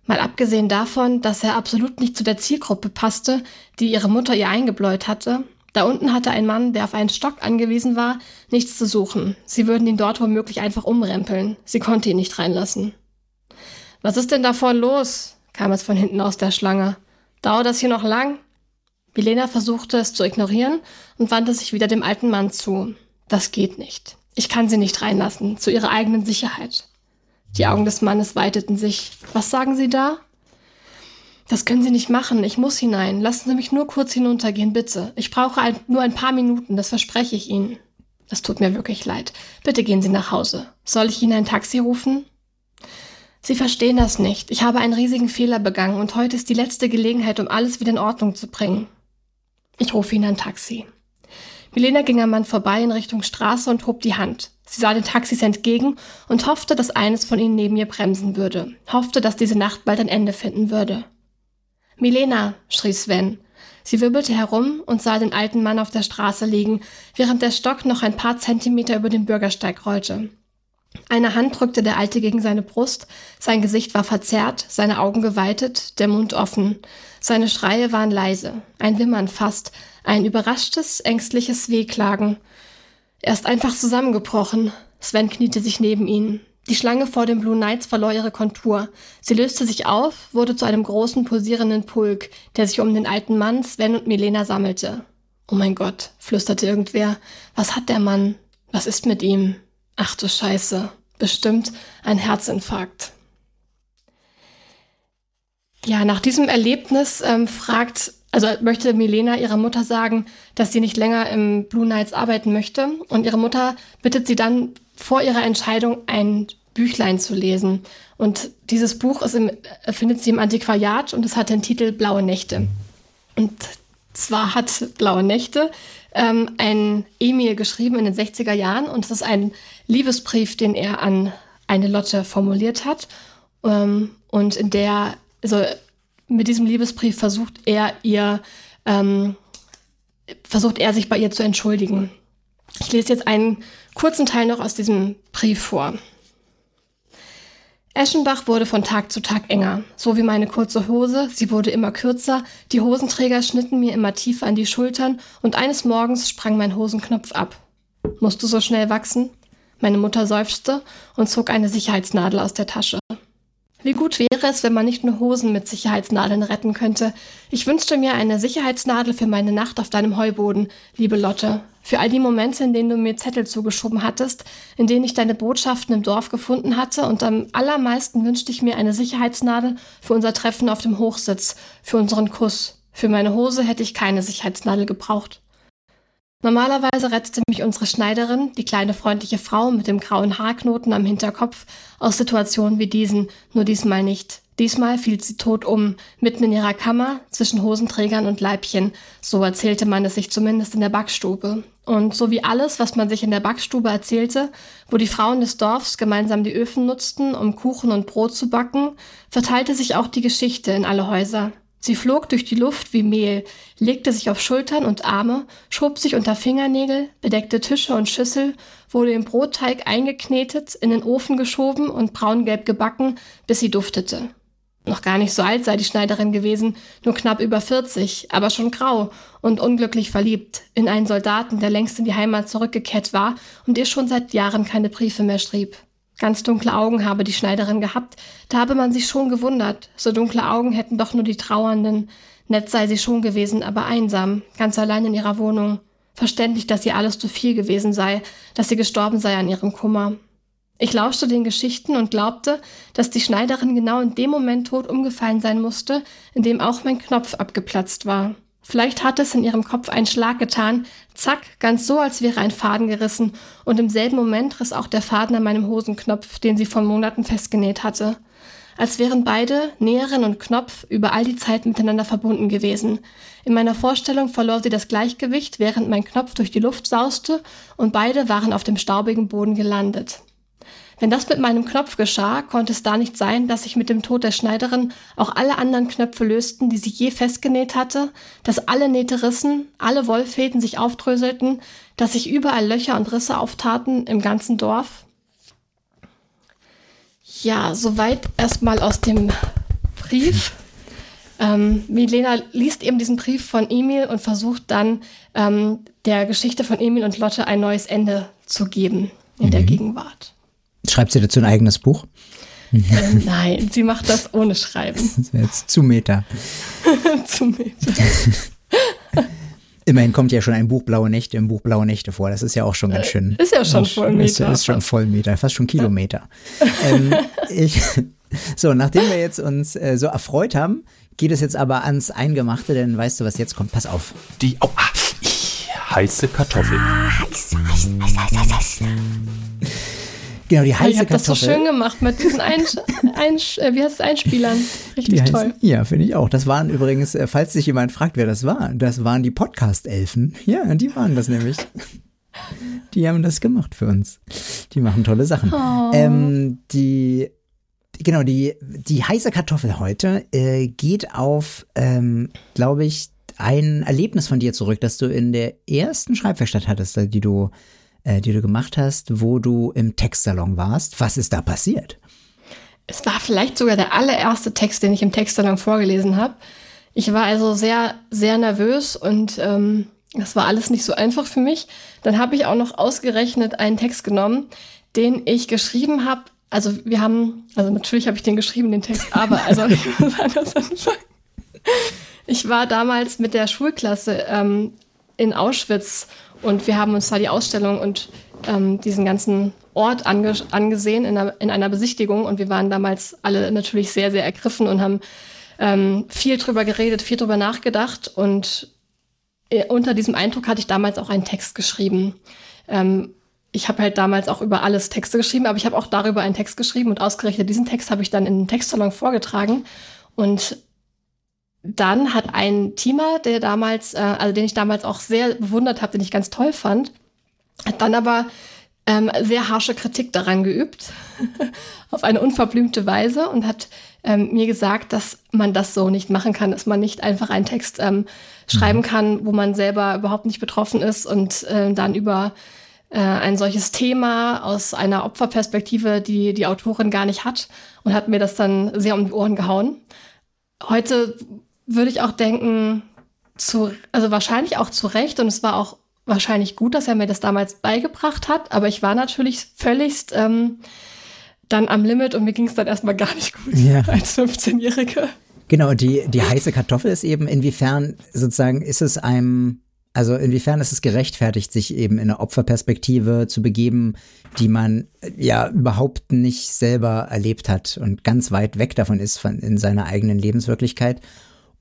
[SPEAKER 3] Mal abgesehen davon, dass er absolut nicht zu der Zielgruppe passte, die ihre Mutter ihr eingebläut hatte, da unten hatte ein Mann, der auf einen Stock angewiesen war, nichts zu suchen. Sie würden ihn dort womöglich einfach umrempeln. Sie konnte ihn nicht reinlassen. Was ist denn davon los? Kam es von hinten aus der Schlange. Dauert das hier noch lang? Milena versuchte es zu ignorieren und wandte sich wieder dem alten Mann zu. Das geht nicht. Ich kann sie nicht reinlassen, zu ihrer eigenen Sicherheit. Die Augen des Mannes weiteten sich. Was sagen Sie da? Das können Sie nicht machen. Ich muss hinein. Lassen Sie mich nur kurz hinuntergehen, bitte. Ich brauche ein, nur ein paar Minuten, das verspreche ich Ihnen. Es tut mir wirklich leid. Bitte gehen Sie nach Hause. Soll ich Ihnen ein Taxi rufen? Sie verstehen das nicht. Ich habe einen riesigen Fehler begangen und heute ist die letzte Gelegenheit, um alles wieder in Ordnung zu bringen. Ich rufe Ihnen ein Taxi. Milena ging am Mann vorbei in Richtung Straße und hob die Hand. Sie sah den Taxis entgegen und hoffte, dass eines von ihnen neben ihr bremsen würde, hoffte, dass diese Nacht bald ein Ende finden würde. Milena, schrie Sven. Sie wirbelte herum und sah den alten Mann auf der Straße liegen, während der Stock noch ein paar Zentimeter über den Bürgersteig rollte. Eine Hand drückte der Alte gegen seine Brust, sein Gesicht war verzerrt, seine Augen geweitet, der Mund offen. Seine Schreie waren leise, ein Wimmern fast, ein überraschtes, ängstliches Wehklagen. Er ist einfach zusammengebrochen. Sven kniete sich neben ihn. Die Schlange vor den Blue Knights verlor ihre Kontur. Sie löste sich auf, wurde zu einem großen, pulsierenden Pulk, der sich um den alten Mann, Sven und Milena sammelte. Oh mein Gott, flüsterte irgendwer. Was hat der Mann? Was ist mit ihm? Ach du Scheiße, bestimmt ein Herzinfarkt. Ja, nach diesem Erlebnis ähm, fragt, also möchte Milena ihrer Mutter sagen, dass sie nicht länger im Blue Nights arbeiten möchte. Und ihre Mutter bittet sie dann vor ihrer Entscheidung ein Büchlein zu lesen. Und dieses Buch ist im, findet sie im Antiquariat und es hat den Titel Blaue Nächte. Und zwar hat Blaue Nächte ähm, ein Emil geschrieben in den 60er Jahren und es ist ein Liebesbrief, den er an eine Lotte formuliert hat ähm, und in der, also mit diesem Liebesbrief versucht er ihr, ähm, versucht er sich bei ihr zu entschuldigen. Ich lese jetzt einen kurzen Teil noch aus diesem Brief vor. Eschenbach wurde von Tag zu Tag enger, so wie meine kurze Hose, sie wurde immer kürzer, die Hosenträger schnitten mir immer tiefer an die Schultern und eines Morgens sprang mein Hosenknopf ab. Musst du so schnell wachsen? Meine Mutter seufzte und zog eine Sicherheitsnadel aus der Tasche. Wie gut wäre es, wenn man nicht nur Hosen mit Sicherheitsnadeln retten könnte. Ich wünschte mir eine Sicherheitsnadel für meine Nacht auf deinem Heuboden, liebe Lotte. Für all die Momente, in denen du mir Zettel zugeschoben hattest, in denen ich deine Botschaften im Dorf gefunden hatte und am allermeisten wünschte ich mir eine Sicherheitsnadel für unser Treffen auf dem Hochsitz, für unseren Kuss, Für meine Hose hätte ich keine Sicherheitsnadel gebraucht. Normalerweise rettete mich unsere Schneiderin, die kleine freundliche Frau mit dem grauen Haarknoten am Hinterkopf, aus Situationen wie diesen, nur diesmal nicht. Diesmal fiel sie tot um, mitten in ihrer Kammer, zwischen Hosenträgern und Leibchen. So erzählte man es sich zumindest in der Backstube. Und so wie alles, was man sich in der Backstube erzählte, wo die Frauen des Dorfs gemeinsam die Öfen nutzten, um Kuchen und Brot zu backen, verteilte sich auch die Geschichte in alle Häuser. Sie flog durch die Luft wie Mehl, legte sich auf Schultern und Arme, schob sich unter Fingernägel, bedeckte Tische und Schüssel, wurde im Brotteig eingeknetet, in den Ofen geschoben und braungelb gebacken, bis sie duftete. Noch gar nicht so alt sei die Schneiderin gewesen, nur knapp über 40, aber schon grau und unglücklich verliebt in einen Soldaten, der längst in die Heimat zurückgekehrt war und ihr schon seit Jahren keine Briefe mehr schrieb. Ganz dunkle Augen habe die Schneiderin gehabt, da habe man sich schon gewundert. So dunkle Augen hätten doch nur die Trauernden. Nett sei sie schon gewesen, aber einsam, ganz allein in ihrer Wohnung. Verständlich, dass ihr alles zu viel gewesen sei, dass sie gestorben sei an ihrem Kummer. Ich lauschte den Geschichten und glaubte, dass die Schneiderin genau in dem Moment tot umgefallen sein musste, in dem auch mein Knopf abgeplatzt war. Vielleicht hatte es in ihrem Kopf einen Schlag getan, zack, ganz so, als wäre ein Faden gerissen, und im selben Moment riss auch der Faden an meinem Hosenknopf, den sie vor Monaten festgenäht hatte. Als wären beide, Näherin und Knopf, über all die Zeit miteinander verbunden gewesen. In meiner Vorstellung verlor sie das Gleichgewicht, während mein Knopf durch die Luft sauste, und beide waren auf dem staubigen Boden gelandet. Wenn das mit meinem Knopf geschah, konnte es da nicht sein, dass sich mit dem Tod der Schneiderin auch alle anderen Knöpfe lösten, die sie je festgenäht hatte, dass alle Nähte rissen, alle Wollfäden sich aufdröselten, dass sich überall Löcher und Risse auftaten im ganzen Dorf. Ja, soweit erstmal aus dem Brief. Ähm, Milena liest eben diesen Brief von Emil und versucht dann ähm, der Geschichte von Emil und Lotte ein neues Ende zu geben in mhm. der Gegenwart.
[SPEAKER 1] Schreibt sie dazu ein eigenes Buch?
[SPEAKER 3] Äh, nein, sie macht das ohne Schreiben. [laughs]
[SPEAKER 1] Das wäre jetzt zu Meter. [laughs] zu Meter. [laughs] Immerhin kommt ja schon ein Buch Blaue Nächte im Buch Blaue Nächte vor. Das ist ja auch schon ganz schön.
[SPEAKER 3] Ist ja schon voll Meter.
[SPEAKER 1] Ist, ist schon voll Meter, fast schon Kilometer. ähm, ich, so, nachdem wir jetzt uns äh, so erfreut haben, geht es jetzt aber ans Eingemachte, denn weißt du, was jetzt kommt? Pass auf.
[SPEAKER 5] Die oh, ah, heiße Kartoffel. Ah, heiß, heiß, heiß, heiß, heiß, heiß.
[SPEAKER 1] Genau, die heiße
[SPEAKER 3] ich Kartoffel. das so schön gemacht mit diesen Ein, Ein äh, wie heißt es, Einspielern. Richtig
[SPEAKER 1] die
[SPEAKER 3] toll.
[SPEAKER 1] Heißen, ja, finde ich auch. Das waren übrigens, äh, falls sich jemand fragt, wer das war, das waren die Podcast-Elfen. Ja, die waren das nämlich. Die haben das gemacht für uns. Die machen tolle Sachen. Oh. Ähm, die genau, die, die heiße Kartoffel heute äh, geht auf, ähm, glaube ich, ein Erlebnis von dir zurück, das du in der ersten Schreibwerkstatt hattest, die du äh, die du gemacht hast, wo du im Textsalon warst. Was ist da passiert?
[SPEAKER 3] Es war vielleicht sogar der allererste Text, den ich im Textsalon vorgelesen habe. Ich war also sehr, sehr nervös und ähm, das war alles nicht so einfach für mich. Dann habe ich auch noch ausgerechnet einen Text genommen, den ich geschrieben habe. Also wir haben, also natürlich habe ich den geschrieben, den Text, aber also ich muss anders anfangen. Ich war damals mit der Schulklasse ähm, in Auschwitz und wir haben uns da die Ausstellung und ähm, diesen ganzen Ort ange angesehen in einer, in einer Besichtigung. Und wir waren damals alle natürlich sehr, sehr ergriffen und haben ähm, viel drüber geredet, viel drüber nachgedacht. Und äh, unter diesem Eindruck hatte ich damals auch einen Text geschrieben. Ähm, ich habe halt damals auch über alles Texte geschrieben, aber ich habe auch darüber einen Text geschrieben und ausgerechnet diesen Text habe ich dann in den Textsalon vorgetragen. Und dann hat ein Teamer, der damals, äh, also den ich damals auch sehr bewundert habe, den ich ganz toll fand, hat dann aber ähm, sehr harsche Kritik daran geübt, [laughs] auf eine unverblümte Weise und hat ähm, mir gesagt, dass man das so nicht machen kann, dass man nicht einfach einen Text ähm, schreiben mhm. kann, wo man selber überhaupt nicht betroffen ist und äh, dann über äh, ein solches Thema aus einer Opferperspektive, die die Autorin gar nicht hat und hat mir das dann sehr um die Ohren gehauen. Heute würde ich auch denken, zu, also wahrscheinlich auch zu Recht und es war auch wahrscheinlich gut, dass er mir das damals beigebracht hat, aber ich war natürlich völligst ähm, dann am Limit und mir ging es dann erstmal gar nicht gut ja. [laughs] als 15-Jährige.
[SPEAKER 1] Genau, die, die heiße Kartoffel ist eben, inwiefern sozusagen ist es einem, also inwiefern ist es gerechtfertigt, sich eben in eine Opferperspektive zu begeben, die man ja überhaupt nicht selber erlebt hat und ganz weit weg davon ist von, in seiner eigenen Lebenswirklichkeit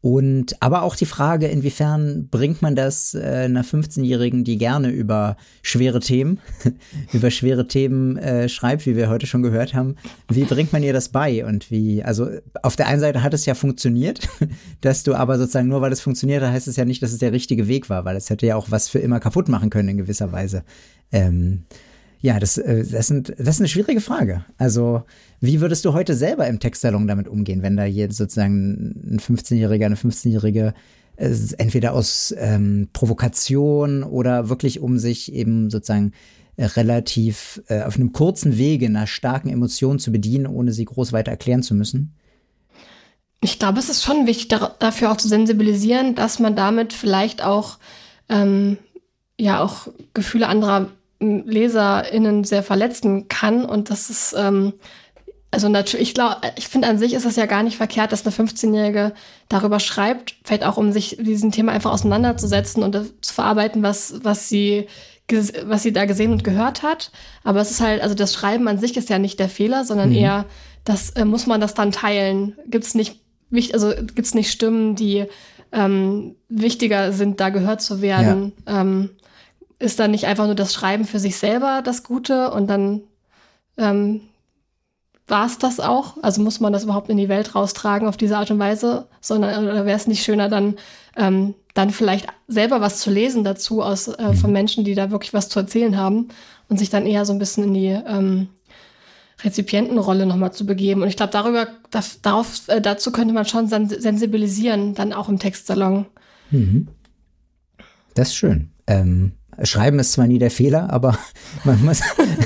[SPEAKER 1] Und aber auch die Frage, inwiefern bringt man das äh, einer 15-Jährigen, die gerne über schwere Themen, [laughs] über schwere Themen äh, schreibt, wie wir heute schon gehört haben, wie bringt man ihr das bei? Und wie, also auf der einen Seite hat es ja funktioniert, [laughs] dass du aber sozusagen nur weil es funktioniert, heißt es ja nicht, dass es der richtige Weg war, weil es hätte ja auch was für immer kaputt machen können in gewisser Weise. Ähm, ja, das, äh, das, sind, das ist eine schwierige Frage. Also, wie würdest du heute selber im Textsalon damit umgehen, wenn da jetzt sozusagen ein 15-Jähriger, eine 15-Jährige äh, entweder aus ähm, Provokation oder wirklich um sich eben sozusagen äh, relativ äh, auf einem kurzen Wege einer starken Emotion zu bedienen, ohne sie groß weiter erklären zu müssen?
[SPEAKER 3] Ich glaube, es ist schon wichtig, da, dafür auch zu sensibilisieren, dass man damit vielleicht auch ähm, ja auch Gefühle anderer LeserInnen sehr verletzen kann. Und das ist, ähm, also natürlich, ich glaube, ich finde an sich ist es ja gar nicht verkehrt, dass eine 15-Jährige darüber schreibt, vielleicht auch um sich mit diesem Thema einfach auseinanderzusetzen und zu verarbeiten, was, was sie was sie da gesehen und gehört hat. Aber es ist halt, also das Schreiben an sich ist ja nicht der Fehler, sondern mhm. eher, das äh, muss man das dann teilen. Gibt es nicht, also gibt's nicht Stimmen, die ähm, wichtiger sind, da gehört zu werden. Ja. Ähm, ist dann nicht einfach nur das Schreiben für sich selber das Gute und dann ähm, war es das auch? Also muss man das überhaupt in die Welt raustragen auf diese Art und Weise? Sondern oder wäre es nicht schöner, dann, ähm, dann vielleicht selber was zu lesen dazu aus äh, von Menschen, die da wirklich was zu erzählen haben und sich dann eher so ein bisschen in die ähm, Rezipientenrolle nochmal zu begeben. Und ich glaube, darüber, da, darauf, äh, dazu könnte man schon sensibilisieren, dann auch im Textsalon.
[SPEAKER 1] Mhm. Das ist schön. Ähm, Schreiben ist zwar nie der Fehler, aber [laughs] man muss,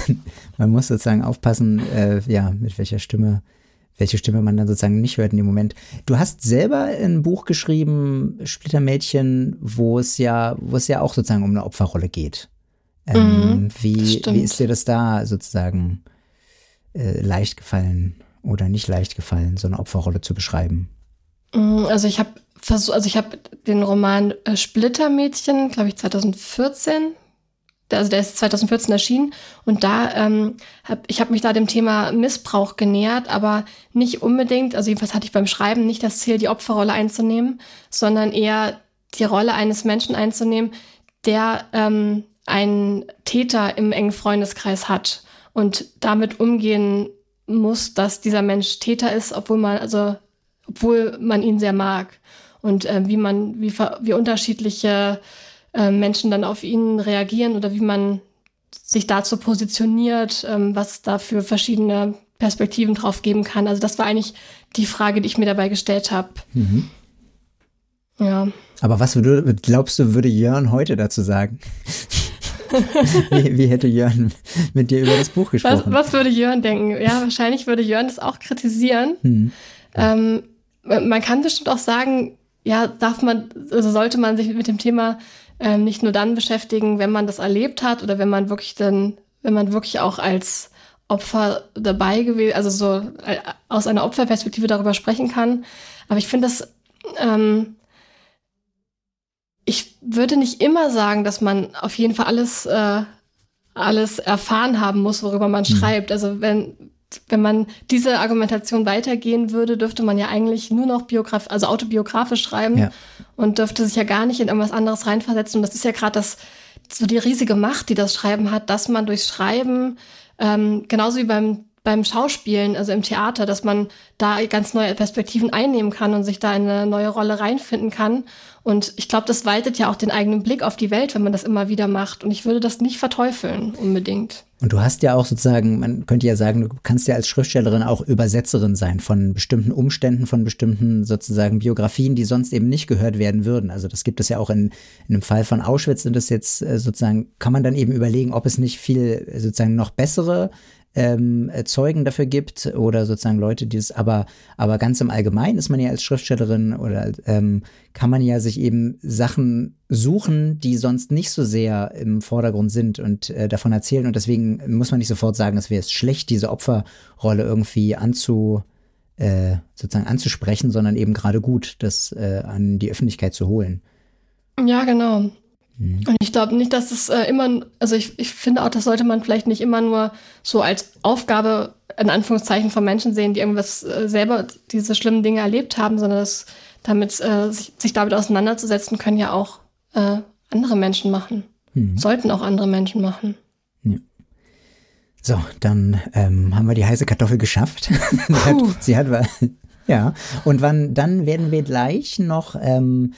[SPEAKER 1] [laughs] man muss sozusagen aufpassen, äh, ja, mit welcher Stimme, welche Stimme man dann sozusagen nicht hört in dem Moment. Du hast selber ein Buch geschrieben, Splittermädchen, wo es ja, wo es ja auch sozusagen um eine Opferrolle geht. Ähm, mhm, wie, wie ist dir das da sozusagen äh, leicht gefallen oder nicht leicht gefallen, so eine Opferrolle zu beschreiben?
[SPEAKER 3] Mm, also ich habe versucht, also ich habe den Roman äh, Splittermädchen, glaube ich, 2014 also der ist 2014 erschienen. Und da ähm, hab, ich habe mich da dem Thema Missbrauch genähert, aber nicht unbedingt, also jedenfalls hatte ich beim Schreiben nicht das Ziel, die Opferrolle einzunehmen, sondern eher die Rolle eines Menschen einzunehmen, der ähm, einen Täter im engen Freundeskreis hat und damit umgehen muss, dass dieser Mensch Täter ist, obwohl man also obwohl man ihn sehr mag und äh, wie man, wie, wie unterschiedliche äh, Menschen dann auf ihn reagieren oder wie man sich dazu positioniert, ähm, was da für verschiedene Perspektiven drauf geben kann. Also das war eigentlich die Frage, die ich mir dabei gestellt habe. Mhm.
[SPEAKER 1] Ja. Aber was würde, glaubst du, würde Jörn heute dazu sagen? [laughs] wie, wie, hätte Jörn mit dir über das Buch gesprochen?
[SPEAKER 3] Was, was, würde Jörn denken? Ja, wahrscheinlich würde Jörn das auch kritisieren. Mhm. Ähm, man kann bestimmt auch sagen, ja, darf man, also sollte man sich mit dem Thema ähm, nicht nur dann beschäftigen, wenn man das erlebt hat oder wenn man wirklich dann, wenn man wirklich auch als Opfer dabei gewesen, also so äh, aus einer Opferperspektive darüber sprechen kann. Aber ich finde das, ähm, ich würde nicht immer sagen, dass man auf jeden Fall alles, äh, alles erfahren haben muss, worüber man mhm. schreibt. Also wenn, wenn man diese Argumentation weitergehen würde, dürfte man ja eigentlich nur noch Biograf also autobiografisch schreiben ja. und dürfte sich ja gar nicht in irgendwas anderes reinversetzen. Und das ist ja gerade das, so die riesige Macht, die das Schreiben hat, dass man durchs Schreiben, ähm, genauso wie beim beim Schauspielen, also im Theater, dass man da ganz neue Perspektiven einnehmen kann und sich da in eine neue Rolle reinfinden kann. Und ich glaube, das weitet ja auch den eigenen Blick auf die Welt, wenn man das immer wieder macht. Und ich würde das nicht verteufeln, unbedingt.
[SPEAKER 1] Und du hast ja auch sozusagen, man könnte ja sagen, du kannst ja als Schriftstellerin auch Übersetzerin sein von bestimmten Umständen, von bestimmten sozusagen Biografien, die sonst eben nicht gehört werden würden. Also das gibt es ja auch in, in dem Fall von Auschwitz sind das jetzt äh, sozusagen, kann man dann eben überlegen, ob es nicht viel sozusagen noch bessere ähm, Zeugen dafür gibt oder sozusagen Leute, die es aber, aber ganz im Allgemeinen ist man ja als Schriftstellerin oder ähm, kann man ja sich eben Sachen suchen, die sonst nicht so sehr im Vordergrund sind und äh, davon erzählen. Und deswegen muss man nicht sofort sagen, es wäre schlecht, diese Opferrolle irgendwie anzu, äh, sozusagen anzusprechen, sondern eben gerade gut, das äh, an die Öffentlichkeit zu holen.
[SPEAKER 3] Ja, genau. Mhm. Und ich glaube nicht, dass es äh, immer, also ich, ich finde auch, das sollte man vielleicht nicht immer nur so als Aufgabe in Anführungszeichen von Menschen sehen, die irgendwas äh, selber diese schlimmen Dinge erlebt haben, sondern das, damit äh, sich, sich damit auseinanderzusetzen, können ja auch äh, andere Menschen machen. Hm. Sollten auch andere Menschen machen. Ja.
[SPEAKER 1] So, dann ähm, haben wir die heiße Kartoffel geschafft. [laughs] sie, hat, sie hat, [laughs] ja. Und wann, dann werden wir gleich noch ähm,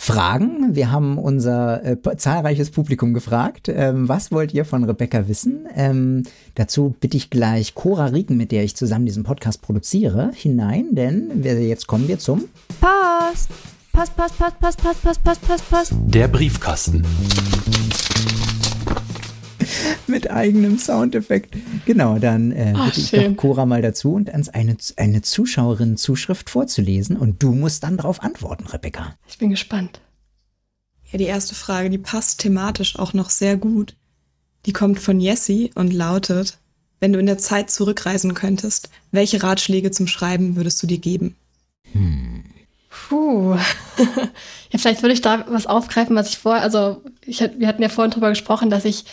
[SPEAKER 1] Fragen. Wir haben unser äh, zahlreiches Publikum gefragt. Ähm, was wollt ihr von Rebecca wissen? Ähm, dazu bitte ich gleich Cora Rieken, mit der ich zusammen diesen Podcast produziere, hinein, denn wir, jetzt kommen wir zum
[SPEAKER 4] Post. Post, Post, Post, Post, Post, Post, Post, Post, Post.
[SPEAKER 5] Der Briefkasten. [laughs]
[SPEAKER 1] mit eigenem Soundeffekt. Genau, dann äh, Ach, bitte ich schön. doch Cora mal dazu und uns eine, eine Zuschauerin-Zuschrift vorzulesen und du musst dann darauf antworten, Rebecca.
[SPEAKER 3] Ich bin gespannt.
[SPEAKER 6] Ja, die erste Frage, die passt thematisch auch noch sehr gut. Die kommt von Jessie und lautet, wenn du in der Zeit zurückreisen könntest, welche Ratschläge zum Schreiben würdest du dir geben?
[SPEAKER 3] Hm. Puh. [laughs] ja, vielleicht würde ich da was aufgreifen, was ich vorher, also ich, wir hatten ja vorhin drüber gesprochen, dass ich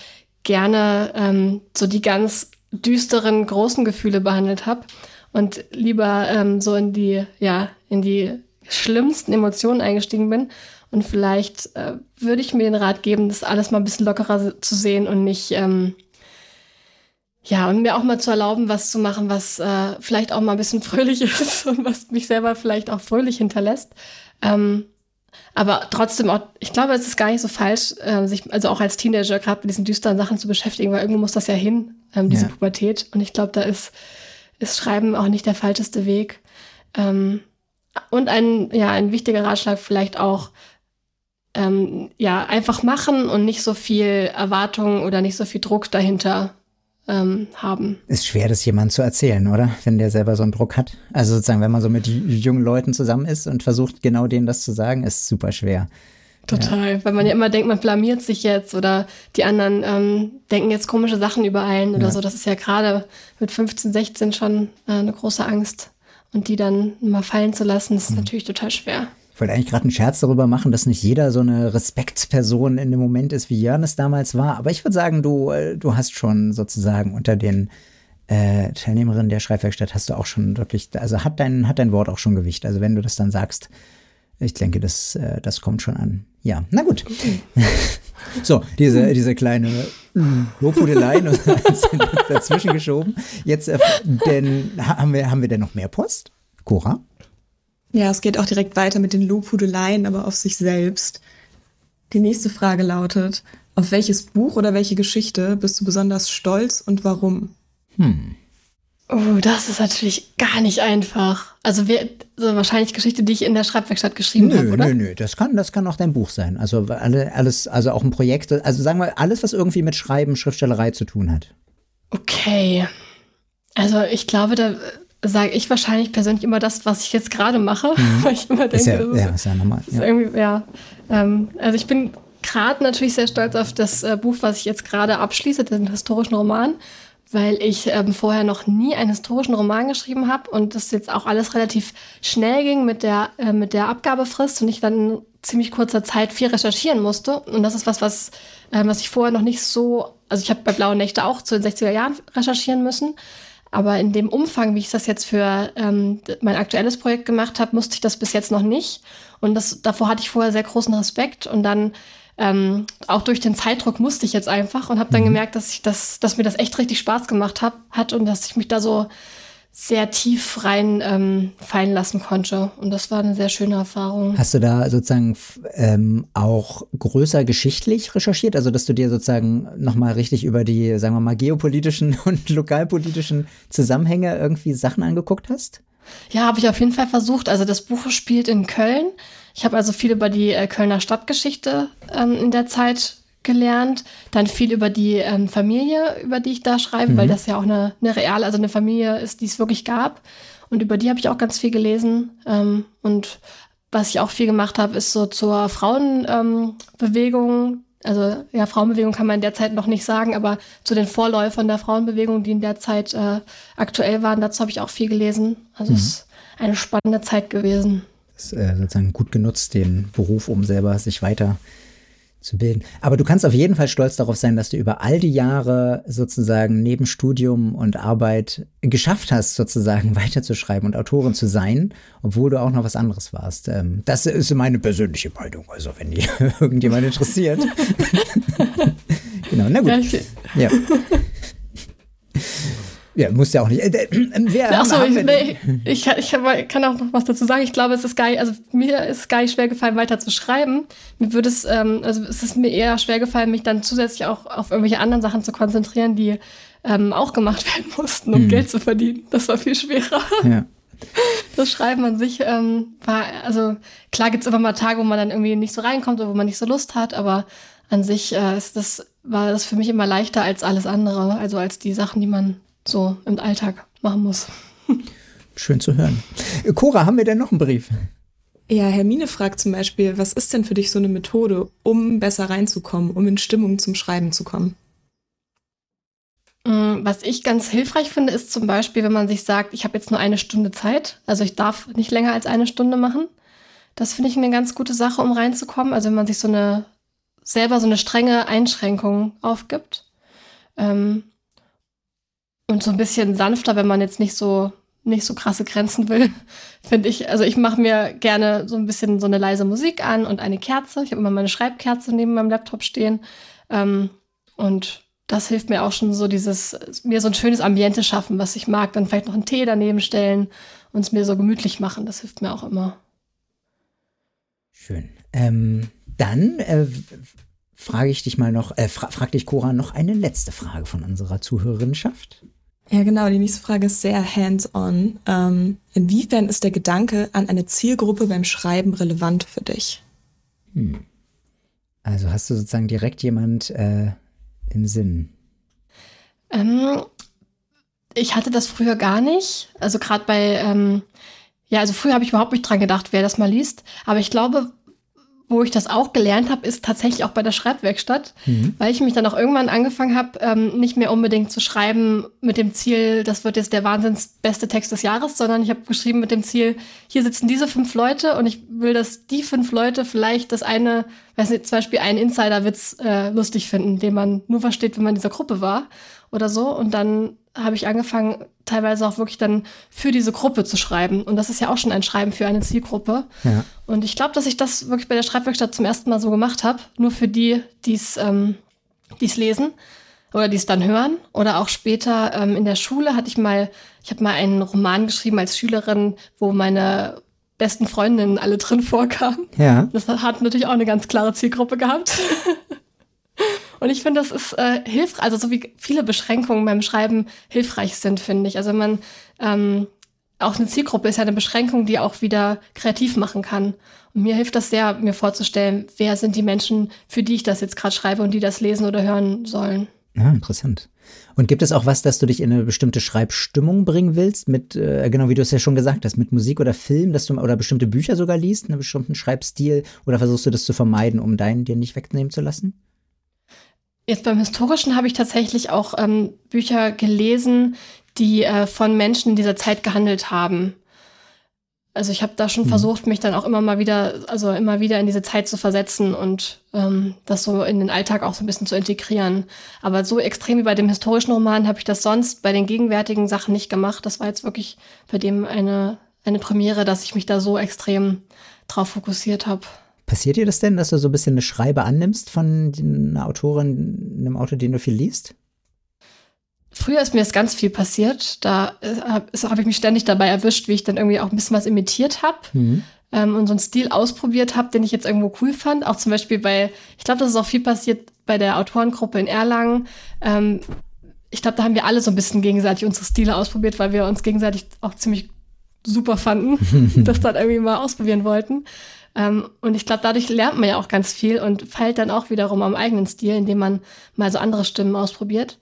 [SPEAKER 3] gerne ähm, so die ganz düsteren, großen Gefühle behandelt habe und lieber ähm, so in die, ja, in die schlimmsten Emotionen eingestiegen bin. Und vielleicht äh, würde ich mir den Rat geben, das alles mal ein bisschen lockerer zu sehen und nicht, ähm, ja, und mir auch mal zu erlauben, was zu machen, was äh, vielleicht auch mal ein bisschen fröhlich [laughs] ist und was mich selber vielleicht auch fröhlich hinterlässt. Ähm, aber trotzdem auch, ich glaube, es ist gar nicht so falsch, äh, sich also auch als Teenager gerade mit diesen düsteren Sachen zu beschäftigen, weil irgendwo muss das ja hin, ähm, diese ja. Pubertät. Und ich glaube, da ist, ist Schreiben auch nicht der falscheste Weg. Ähm, und ein, ja, ein wichtiger Ratschlag vielleicht auch, ähm, ja, einfach machen und nicht so viel Erwartung oder nicht so viel Druck dahinter ähm, haben.
[SPEAKER 1] Ist schwer, das jemandem zu erzählen, oder? Wenn der selber so einen Druck hat. Also sozusagen, wenn man so mit jungen Leuten zusammen ist und versucht, genau denen das zu sagen, ist super schwer.
[SPEAKER 3] Total, ja. weil man ja immer denkt, man blamiert sich jetzt oder die anderen ähm, denken jetzt komische Sachen über einen oder ja. so. Das ist ja gerade mit 15, 16 schon äh, eine große Angst. Und die dann mal fallen zu lassen, ist mhm. natürlich total schwer.
[SPEAKER 1] Ich wollte eigentlich gerade einen Scherz darüber machen, dass nicht jeder so eine Respektsperson in dem Moment ist, wie Jörn es damals war. Aber ich würde sagen, du, äh, du hast schon sozusagen unter den äh, Teilnehmerinnen der Schreibwerkstatt hast du auch schon wirklich, also hat dein, hat dein Wort auch schon Gewicht. Also wenn du das dann sagst, ich denke, das, äh, das kommt schon an. Ja, na gut. [laughs] so, diese, diese kleine Lobhudelei [laughs] dazwischen geschoben. Jetzt, äh, denn, haben wir, haben wir denn noch mehr Post? Cora?
[SPEAKER 6] Ja, es geht auch direkt weiter mit den Lobhudeleien, aber auf sich selbst. Die nächste Frage lautet, auf welches Buch oder welche Geschichte bist du besonders stolz und warum? Hm.
[SPEAKER 3] Oh, das ist natürlich gar nicht einfach. Also, wer, so wahrscheinlich Geschichte, die ich in der Schreibwerkstatt geschrieben habe, oder?
[SPEAKER 1] Nö, nö, das kann, das kann auch dein Buch sein. Also alle, alles, also auch ein Projekt, also sagen wir alles, was irgendwie mit Schreiben, Schriftstellerei zu tun hat.
[SPEAKER 3] Okay. Also ich glaube, da sage ich wahrscheinlich persönlich immer das, was ich jetzt gerade mache, [laughs] mhm. weil ich immer denke, ist ja, das ist, ja, ist ja normal. Ist ja. Irgendwie, ja. Ähm, also ich bin gerade natürlich sehr stolz auf das äh, Buch, was ich jetzt gerade abschließe, den historischen Roman, weil ich ähm, vorher noch nie einen historischen Roman geschrieben habe und das jetzt auch alles relativ schnell ging mit der, äh, mit der Abgabefrist und ich dann in ziemlich kurzer Zeit viel recherchieren musste. Und das ist was, was, äh, was ich vorher noch nicht so, also ich habe bei Blaue Nächte auch zu den 60er Jahren recherchieren müssen. Aber in dem Umfang, wie ich das jetzt für ähm, mein aktuelles Projekt gemacht habe, musste ich das bis jetzt noch nicht. Und das, davor hatte ich vorher sehr großen Respekt. Und dann ähm, auch durch den Zeitdruck musste ich jetzt einfach und habe dann mhm. gemerkt, dass ich das, dass mir das echt richtig Spaß gemacht hab, hat und dass ich mich da so sehr tief rein ähm, fallen lassen konnte. Und das war eine sehr schöne Erfahrung.
[SPEAKER 1] Hast du da sozusagen ähm, auch größer geschichtlich recherchiert? Also, dass du dir sozusagen nochmal richtig über die, sagen wir mal, geopolitischen [laughs] und lokalpolitischen Zusammenhänge irgendwie Sachen angeguckt hast?
[SPEAKER 3] Ja, habe ich auf jeden Fall versucht. Also das Buch spielt in Köln. Ich habe also viel über die äh, Kölner Stadtgeschichte ähm, in der Zeit gelernt, dann viel über die ähm, Familie, über die ich da schreibe, mhm. weil das ja auch eine, eine reale, also eine Familie ist, die es wirklich gab. Und über die habe ich auch ganz viel gelesen. Ähm, und was ich auch viel gemacht habe, ist so zur Frauenbewegung. Ähm, also ja, Frauenbewegung kann man in der Zeit noch nicht sagen, aber zu den Vorläufern der Frauenbewegung, die in der Zeit äh, aktuell waren, dazu habe ich auch viel gelesen. Also mhm. es ist eine spannende Zeit gewesen.
[SPEAKER 1] Das ist äh, sozusagen gut genutzt, den Beruf, um selber sich weiter zu bilden. Aber du kannst auf jeden Fall stolz darauf sein, dass du über all die Jahre sozusagen neben Studium und Arbeit geschafft hast, sozusagen [laughs] weiterzuschreiben und Autorin zu sein, obwohl du auch noch was anderes warst. Ähm, das ist meine persönliche Meinung, also wenn die [laughs] irgendjemand interessiert. [laughs] genau, na gut. Ja. Ja, muss ja auch nicht. Äh, äh,
[SPEAKER 3] wer, Achso, ich, nee, ich, ich kann auch noch was dazu sagen. Ich glaube, es ist geil, also mir ist es gar nicht schwer gefallen, weiter zu schreiben. Mir würde es, ähm, also es ist mir eher schwer gefallen, mich dann zusätzlich auch auf irgendwelche anderen Sachen zu konzentrieren, die ähm, auch gemacht [laughs] werden mussten, um hm. Geld zu verdienen. Das war viel schwerer. Ja. [laughs] Das Schreiben an sich ähm, war, also klar gibt's immer mal Tage, wo man dann irgendwie nicht so reinkommt oder wo man nicht so Lust hat, aber an sich äh, ist das, war das für mich immer leichter als alles andere, also als die Sachen, die man so im Alltag machen muss.
[SPEAKER 1] Schön zu hören. Cora, haben wir denn noch einen Brief?
[SPEAKER 6] Ja, Hermine fragt zum Beispiel, was ist denn für dich so eine Methode, um besser reinzukommen, um in Stimmung zum Schreiben zu kommen?
[SPEAKER 3] Mm, was ich ganz hilfreich finde, ist zum Beispiel, wenn man sich sagt, ich habe jetzt nur eine Stunde Zeit, also ich darf nicht länger als eine Stunde machen. Das finde ich eine ganz gute Sache, um reinzukommen. Also wenn man sich so eine selber so eine strenge Einschränkung aufgibt. Ähm, und so ein bisschen sanfter, wenn man jetzt nicht so nicht so krasse Grenzen will, [laughs] finde ich. Also ich mache mir gerne so ein bisschen so eine leise Musik an und eine Kerze. Ich habe immer meine Schreibkerze neben meinem Laptop stehen. Ähm, und das hilft mir auch schon so dieses, mir so ein schönes Ambiente schaffen, was ich mag. Dann vielleicht noch einen Tee daneben stellen und es mir so gemütlich machen. Das hilft mir auch immer.
[SPEAKER 1] Schön. Ähm, dann äh, frage ich dich mal noch, äh, fra frag dich Cora noch eine letzte Frage von unserer Zuhörerinnenschaft.
[SPEAKER 6] Ja, genau. Die nächste Frage ist sehr hands-on. Ähm, inwiefern ist der Gedanke an eine Zielgruppe beim Schreiben relevant für dich? Hm.
[SPEAKER 1] Also hast du sozusagen direkt jemand äh, im Sinn?
[SPEAKER 3] Ähm, ich hatte das früher gar nicht. Also gerade bei, ähm, ja, also früher habe ich überhaupt nicht dran gedacht, wer das mal liest. Aber ich glaube, wo ich das auch gelernt habe, ist tatsächlich auch bei der Schreibwerkstatt, mhm. weil ich mich dann auch irgendwann angefangen habe, ähm, nicht mehr unbedingt zu schreiben mit dem Ziel, das wird jetzt der wahnsinns beste Text des Jahres, sondern ich habe geschrieben mit dem Ziel, hier sitzen diese fünf Leute und ich will, dass die fünf Leute vielleicht das eine, weiß nicht, zum Beispiel einen Insiderwitz äh, lustig finden, den man nur versteht, wenn man in dieser Gruppe war oder so. Und dann habe ich angefangen, teilweise auch wirklich dann für diese Gruppe zu schreiben. Und das ist ja auch schon ein Schreiben für eine Zielgruppe. Ja. Und ich glaube, dass ich das wirklich bei der Schreibwerkstatt zum ersten Mal so gemacht habe. Nur für die, die es ähm, die's lesen oder die es dann hören. Oder auch später ähm, in der Schule hatte ich mal, ich habe mal einen Roman geschrieben als Schülerin, wo meine besten Freundinnen alle drin [laughs] vorkamen. Ja. Das hat natürlich auch eine ganz klare Zielgruppe gehabt. [laughs] Und ich finde, das ist äh, hilfreich, also so wie viele Beschränkungen beim Schreiben hilfreich sind, finde ich. Also man ähm, auch eine Zielgruppe ist ja eine Beschränkung, die auch wieder kreativ machen kann. Und mir hilft das sehr, mir vorzustellen, wer sind die Menschen, für die ich das jetzt gerade schreibe und die das lesen oder hören sollen.
[SPEAKER 1] Ja, interessant. Und gibt es auch was, dass du dich in eine bestimmte Schreibstimmung bringen willst, mit, äh, genau wie du es ja schon gesagt hast, mit Musik oder Film, dass du oder bestimmte Bücher sogar liest, einen bestimmten Schreibstil, oder versuchst du das zu vermeiden, um deinen dir nicht wegnehmen zu lassen?
[SPEAKER 3] Jetzt beim Historischen habe ich tatsächlich auch ähm, Bücher gelesen, die äh, von Menschen in dieser Zeit gehandelt haben. Also ich habe da schon mhm. versucht, mich dann auch immer mal wieder, also immer wieder in diese Zeit zu versetzen und ähm, das so in den Alltag auch so ein bisschen zu integrieren. Aber so extrem wie bei dem historischen Roman habe ich das sonst bei den gegenwärtigen Sachen nicht gemacht. Das war jetzt wirklich bei dem eine, eine Premiere, dass ich mich da so extrem drauf fokussiert habe.
[SPEAKER 1] Passiert dir das denn, dass du so ein bisschen eine Schreibe annimmst von einer Autorin, einem Autor, den du viel liest?
[SPEAKER 3] Früher ist mir das ganz viel passiert. Da äh, habe hab ich mich ständig dabei erwischt, wie ich dann irgendwie auch ein bisschen was imitiert habe. Mhm. Ähm, und so einen Stil ausprobiert habe, den ich jetzt irgendwo cool fand. Auch zum Beispiel bei, ich glaube, das ist auch viel passiert bei der Autorengruppe in Erlangen. Ähm, ich glaube, da haben wir alle so ein bisschen gegenseitig unsere Stile ausprobiert, weil wir uns gegenseitig auch ziemlich super fanden, [laughs] das dann irgendwie mal ausprobieren wollten. Ähm, und ich glaube, dadurch lernt man ja auch ganz viel und feilt dann auch wiederum am eigenen Stil, indem man mal so andere Stimmen ausprobiert.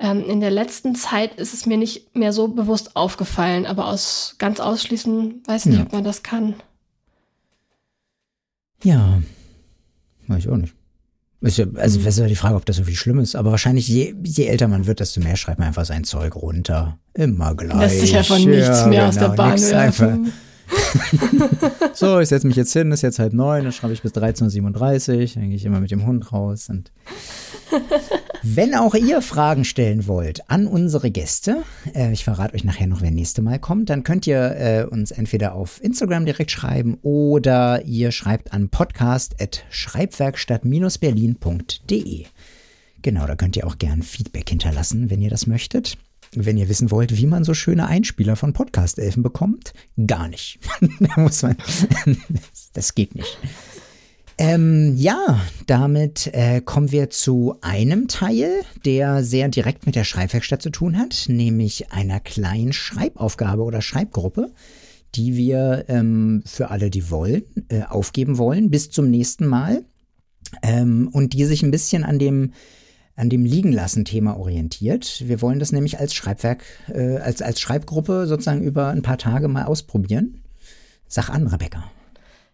[SPEAKER 3] Ähm, in der letzten Zeit ist es mir nicht mehr so bewusst aufgefallen, aber aus ganz ausschließen weiß ich nicht, ja. ob man das kann.
[SPEAKER 1] Ja, weiß ich auch nicht. also, mhm. das ist ja die Frage, ob das so viel schlimm ist. Aber wahrscheinlich, je, je älter man wird, desto mehr schreibt man einfach sein Zeug runter. Immer gleich.
[SPEAKER 3] Lässt sich ja von nichts ja, mehr genau, aus der Bahn werfen. [laughs]
[SPEAKER 1] so, ich setze mich jetzt hin, ist jetzt halb neun, dann schreibe ich bis 13.37 Uhr, dann gehe ich immer mit dem Hund raus. Und [laughs] wenn auch ihr Fragen stellen wollt an unsere Gäste, äh, ich verrate euch nachher noch, wer nächste Mal kommt, dann könnt ihr äh, uns entweder auf Instagram direkt schreiben oder ihr schreibt an podcast.schreibwerkstatt-berlin.de. Genau, da könnt ihr auch gern Feedback hinterlassen, wenn ihr das möchtet. Wenn ihr wissen wollt, wie man so schöne Einspieler von Podcast-Elfen bekommt, gar nicht. [laughs] da muss man, [laughs] das geht nicht. Ähm, ja, damit äh, kommen wir zu einem Teil, der sehr direkt mit der Schreibwerkstatt zu tun hat, nämlich einer kleinen Schreibaufgabe oder Schreibgruppe, die wir ähm, für alle, die wollen, äh, aufgeben wollen, bis zum nächsten Mal. Ähm, und die sich ein bisschen an dem an dem Liegenlassen-Thema orientiert. Wir wollen das nämlich als Schreibwerk, äh, als, als Schreibgruppe sozusagen über ein paar Tage mal ausprobieren. Sag an, Rebecca.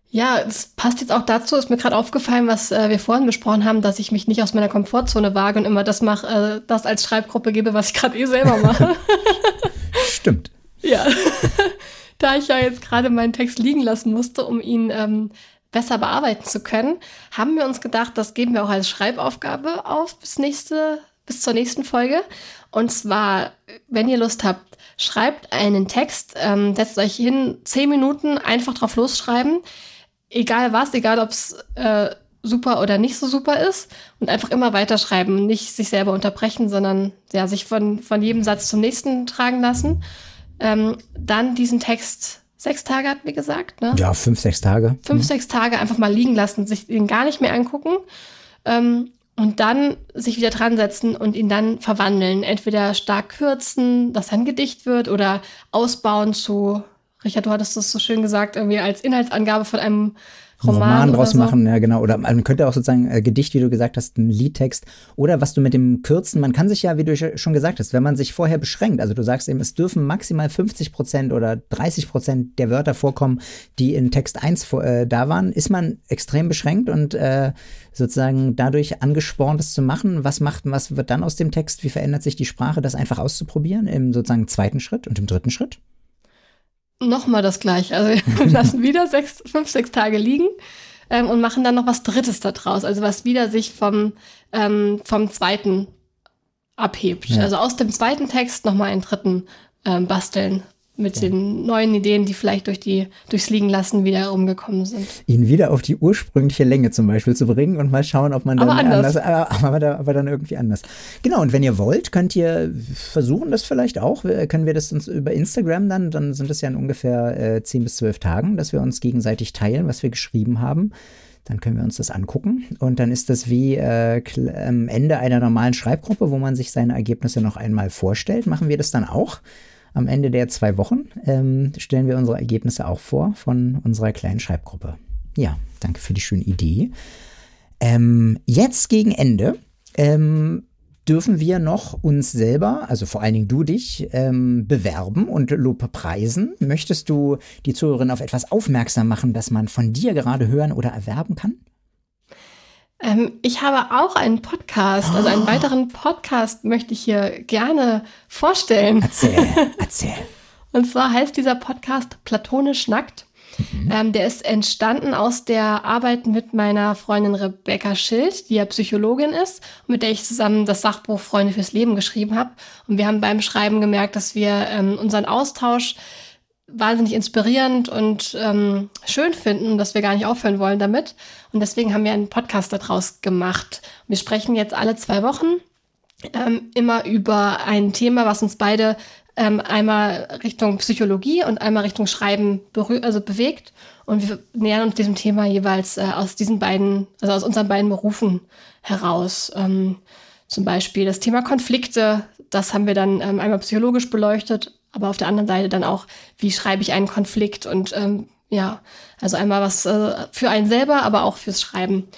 [SPEAKER 3] Ja, es passt jetzt auch dazu, ist mir gerade aufgefallen, was äh, wir vorhin besprochen haben, dass ich mich nicht aus meiner Komfortzone wage und immer das mache, äh, das als Schreibgruppe gebe, was ich gerade eh selber mache. [laughs]
[SPEAKER 1] Stimmt.
[SPEAKER 3] Ja. [laughs] da ich ja jetzt gerade meinen Text liegen lassen musste, um ihn ähm, besser bearbeiten zu können, haben wir uns gedacht, das geben wir auch als Schreibaufgabe auf bis nächste, bis zur nächsten Folge. Und zwar, wenn ihr Lust habt, schreibt einen Text, ähm, setzt euch hin, zehn Minuten einfach drauf losschreiben. Egal was, egal ob es äh, super oder nicht so super ist und einfach immer weiterschreiben, nicht sich selber unterbrechen, sondern ja, sich von, von jedem Satz zum nächsten tragen lassen. Ähm, dann diesen Text sechs Tage, hat mir gesagt. Ne?
[SPEAKER 1] Ja, fünf, sechs Tage.
[SPEAKER 3] Fünf, mhm. sechs Tage einfach mal liegen lassen, sich ihn gar nicht mehr angucken. Ähm, und dann sich wieder dran setzen und ihn dann verwandeln. Entweder stark kürzen, dass ein Gedicht wird, oder ausbauen zu, Richard, du hattest das so schön gesagt, irgendwie als Inhaltsangabe von einem Roman, Roman
[SPEAKER 1] draus
[SPEAKER 3] so.
[SPEAKER 1] machen, ja genau. Oder man könnte auch sozusagen äh, Gedicht, wie du gesagt hast, ein Liedtext oder was du mit dem Kürzen, man kann sich ja, wie du schon gesagt hast, wenn man sich vorher beschränkt, also du sagst eben, es dürfen maximal 50 Prozent oder 30 Prozent der Wörter vorkommen, die in Text 1 vor, äh, da waren, ist man extrem beschränkt und äh, sozusagen dadurch angespornt, es zu machen. Was macht, was wird dann aus dem Text? Wie verändert sich die Sprache, das einfach auszuprobieren im sozusagen zweiten Schritt und im dritten Schritt?
[SPEAKER 3] Nochmal das gleiche. Also wir [laughs] lassen wieder sechs, fünf, sechs Tage liegen ähm, und machen dann noch was Drittes da draus. Also was wieder sich vom, ähm, vom zweiten abhebt. Ja. Also aus dem zweiten Text nochmal einen dritten ähm, basteln mit ja. den neuen Ideen, die vielleicht durch die, durchs Liegen lassen wieder rumgekommen sind.
[SPEAKER 1] Ihn wieder auf die ursprüngliche Länge zum Beispiel zu bringen und mal schauen, ob man dann
[SPEAKER 3] aber anders,
[SPEAKER 1] anders aber, aber, aber, dann irgendwie anders. Genau, und wenn ihr wollt, könnt ihr versuchen das vielleicht auch. Können wir das uns über Instagram dann, dann sind es ja in ungefähr äh, 10 bis 12 Tagen, dass wir uns gegenseitig teilen, was wir geschrieben haben. Dann können wir uns das angucken. Und dann ist das wie äh, am Ende einer normalen Schreibgruppe, wo man sich seine Ergebnisse noch einmal vorstellt. Machen wir das dann auch. Am Ende der zwei Wochen ähm, stellen wir unsere Ergebnisse auch vor von unserer kleinen Schreibgruppe. Ja, danke für die schöne Idee. Ähm, jetzt gegen Ende ähm, dürfen wir noch uns selber, also vor allen Dingen du dich, ähm, bewerben und Lob preisen. Möchtest du die Zuhörerin auf etwas aufmerksam machen, das man von dir gerade hören oder erwerben kann?
[SPEAKER 3] Ähm, ich habe auch einen Podcast, also einen oh. weiteren Podcast möchte ich hier gerne vorstellen.
[SPEAKER 1] Erzähl, [laughs] erzähl.
[SPEAKER 3] Und zwar heißt dieser Podcast Platonisch Nackt. Mhm. Ähm, der ist entstanden aus der Arbeit mit meiner Freundin Rebecca Schild, die ja Psychologin ist, mit der ich zusammen das Sachbuch Freunde fürs Leben geschrieben habe. Und wir haben beim Schreiben gemerkt, dass wir ähm, unseren Austausch wahnsinnig inspirierend und ähm, schön finden, dass wir gar nicht aufhören wollen damit. Und deswegen haben wir einen Podcast daraus gemacht. Wir sprechen jetzt alle zwei Wochen ähm, immer über ein Thema, was uns beide ähm, einmal Richtung Psychologie und einmal Richtung Schreiben also bewegt. Und wir nähern uns diesem Thema jeweils äh, aus diesen beiden, also aus unseren beiden Berufen heraus. Ähm, zum Beispiel das Thema Konflikte, das haben wir dann ähm, einmal psychologisch beleuchtet aber auf der anderen Seite dann auch, wie schreibe ich einen Konflikt und ähm, ja, also einmal was äh, für einen selber, aber auch fürs Schreiben.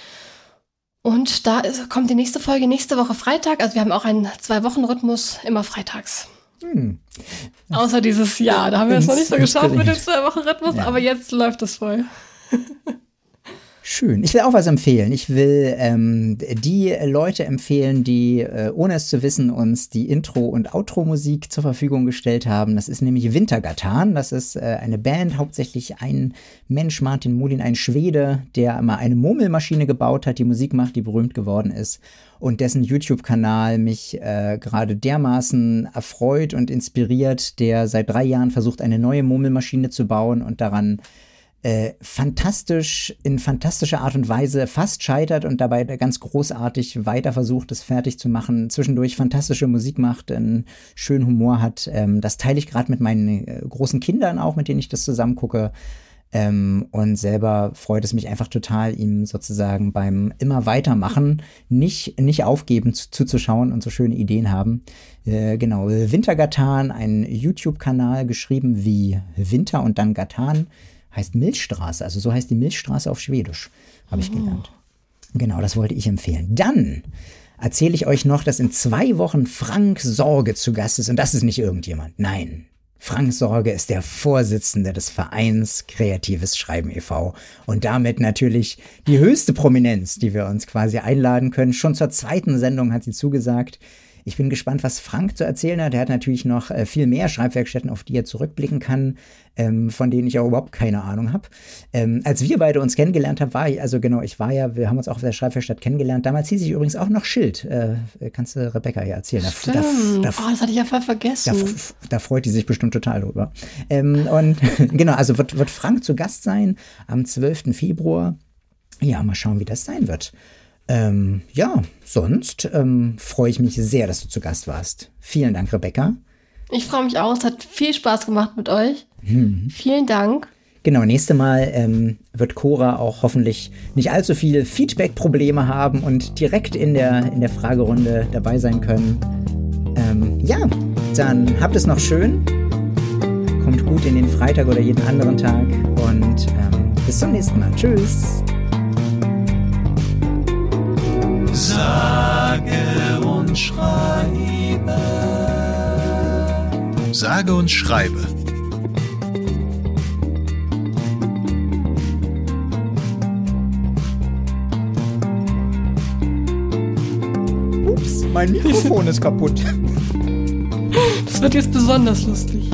[SPEAKER 3] Und da ist, kommt die nächste Folge nächste Woche Freitag. Also wir haben auch einen Zwei-Wochen-Rhythmus, immer freitags. Hm. Außer dieses Jahr, da haben wir es noch nicht so geschafft mit dem Zwei-Wochen-Rhythmus, ja. aber jetzt läuft es voll. [laughs]
[SPEAKER 1] Schön. Ich will auch was empfehlen. Ich will ähm, die Leute empfehlen, die, äh, ohne es zu wissen, uns die Intro- und Outro-Musik zur Verfügung gestellt haben. Das ist nämlich Wintergatan. Das ist äh, eine Band, hauptsächlich ein Mensch, Martin Mulin, ein Schwede, der mal eine Murmelmaschine gebaut hat, die Musik macht, die berühmt geworden ist und dessen YouTube-Kanal mich äh, gerade dermaßen erfreut und inspiriert, der seit drei Jahren versucht, eine neue Murmelmaschine zu bauen und daran äh, fantastisch, in fantastischer Art und Weise fast scheitert und dabei ganz großartig weiter versucht, es fertig zu machen, zwischendurch fantastische Musik macht, einen schönen Humor hat. Ähm, das teile ich gerade mit meinen äh, großen Kindern auch, mit denen ich das zusammen gucke. Ähm, und selber freut es mich einfach total, ihm sozusagen beim immer weitermachen, nicht, nicht aufgeben zu, zuzuschauen und so schöne Ideen haben. Äh, genau, Wintergatan, ein YouTube-Kanal geschrieben wie Winter und dann Gatan heißt Milchstraße. Also so heißt die Milchstraße auf Schwedisch, habe ich oh. gelernt. Genau, das wollte ich empfehlen. Dann erzähle ich euch noch, dass in zwei Wochen Frank Sorge zu Gast ist. Und das ist nicht irgendjemand. Nein. Frank Sorge ist der Vorsitzende des Vereins Kreatives Schreiben e.V. und damit natürlich die höchste Prominenz, die wir uns quasi einladen können. Schon zur zweiten Sendung hat sie zugesagt. Ich bin gespannt, was Frank zu erzählen hat. Er hat natürlich noch äh, viel mehr Schreibwerkstätten, auf die er zurückblicken kann, ähm, von denen ich auch überhaupt keine Ahnung habe. Ähm, als wir beide uns kennengelernt haben, war ich, also genau, ich war ja, wir haben uns auch auf der Schreibwerkstatt kennengelernt. Damals hieß ich übrigens auch noch Schild. Äh, kannst du Rebecca hier erzählen?
[SPEAKER 3] Da, da, da, oh, das hatte ich ja voll vergessen.
[SPEAKER 1] Da, freut die sich bestimmt total drüber. Ähm, und [laughs] genau, also wird, wird Frank zu Gast sein am 12. Februar. Ja, mal schauen, wie das sein wird. Ähm, ja, sonst ähm, freue ich mich sehr, dass du zu Gast warst. Vielen Dank, Rebecca.
[SPEAKER 3] Ich freue mich auch. Es hat viel Spaß gemacht mit euch. Hm. Vielen Dank.
[SPEAKER 1] Genau, nächste Mal ähm, wird Cora auch hoffentlich nicht allzu viele Feedback-Probleme haben und direkt in der, in der Fragerunde dabei sein können. Ähm, ja, dann habt es noch schön. Kommt gut in den Freitag oder jeden anderen Tag und ähm, bis zum nächsten Mal. Tschüss.
[SPEAKER 2] Sage und schreibe. Sage und schreibe.
[SPEAKER 1] Ups, mein Mikrofon ist kaputt.
[SPEAKER 3] Das wird jetzt besonders lustig.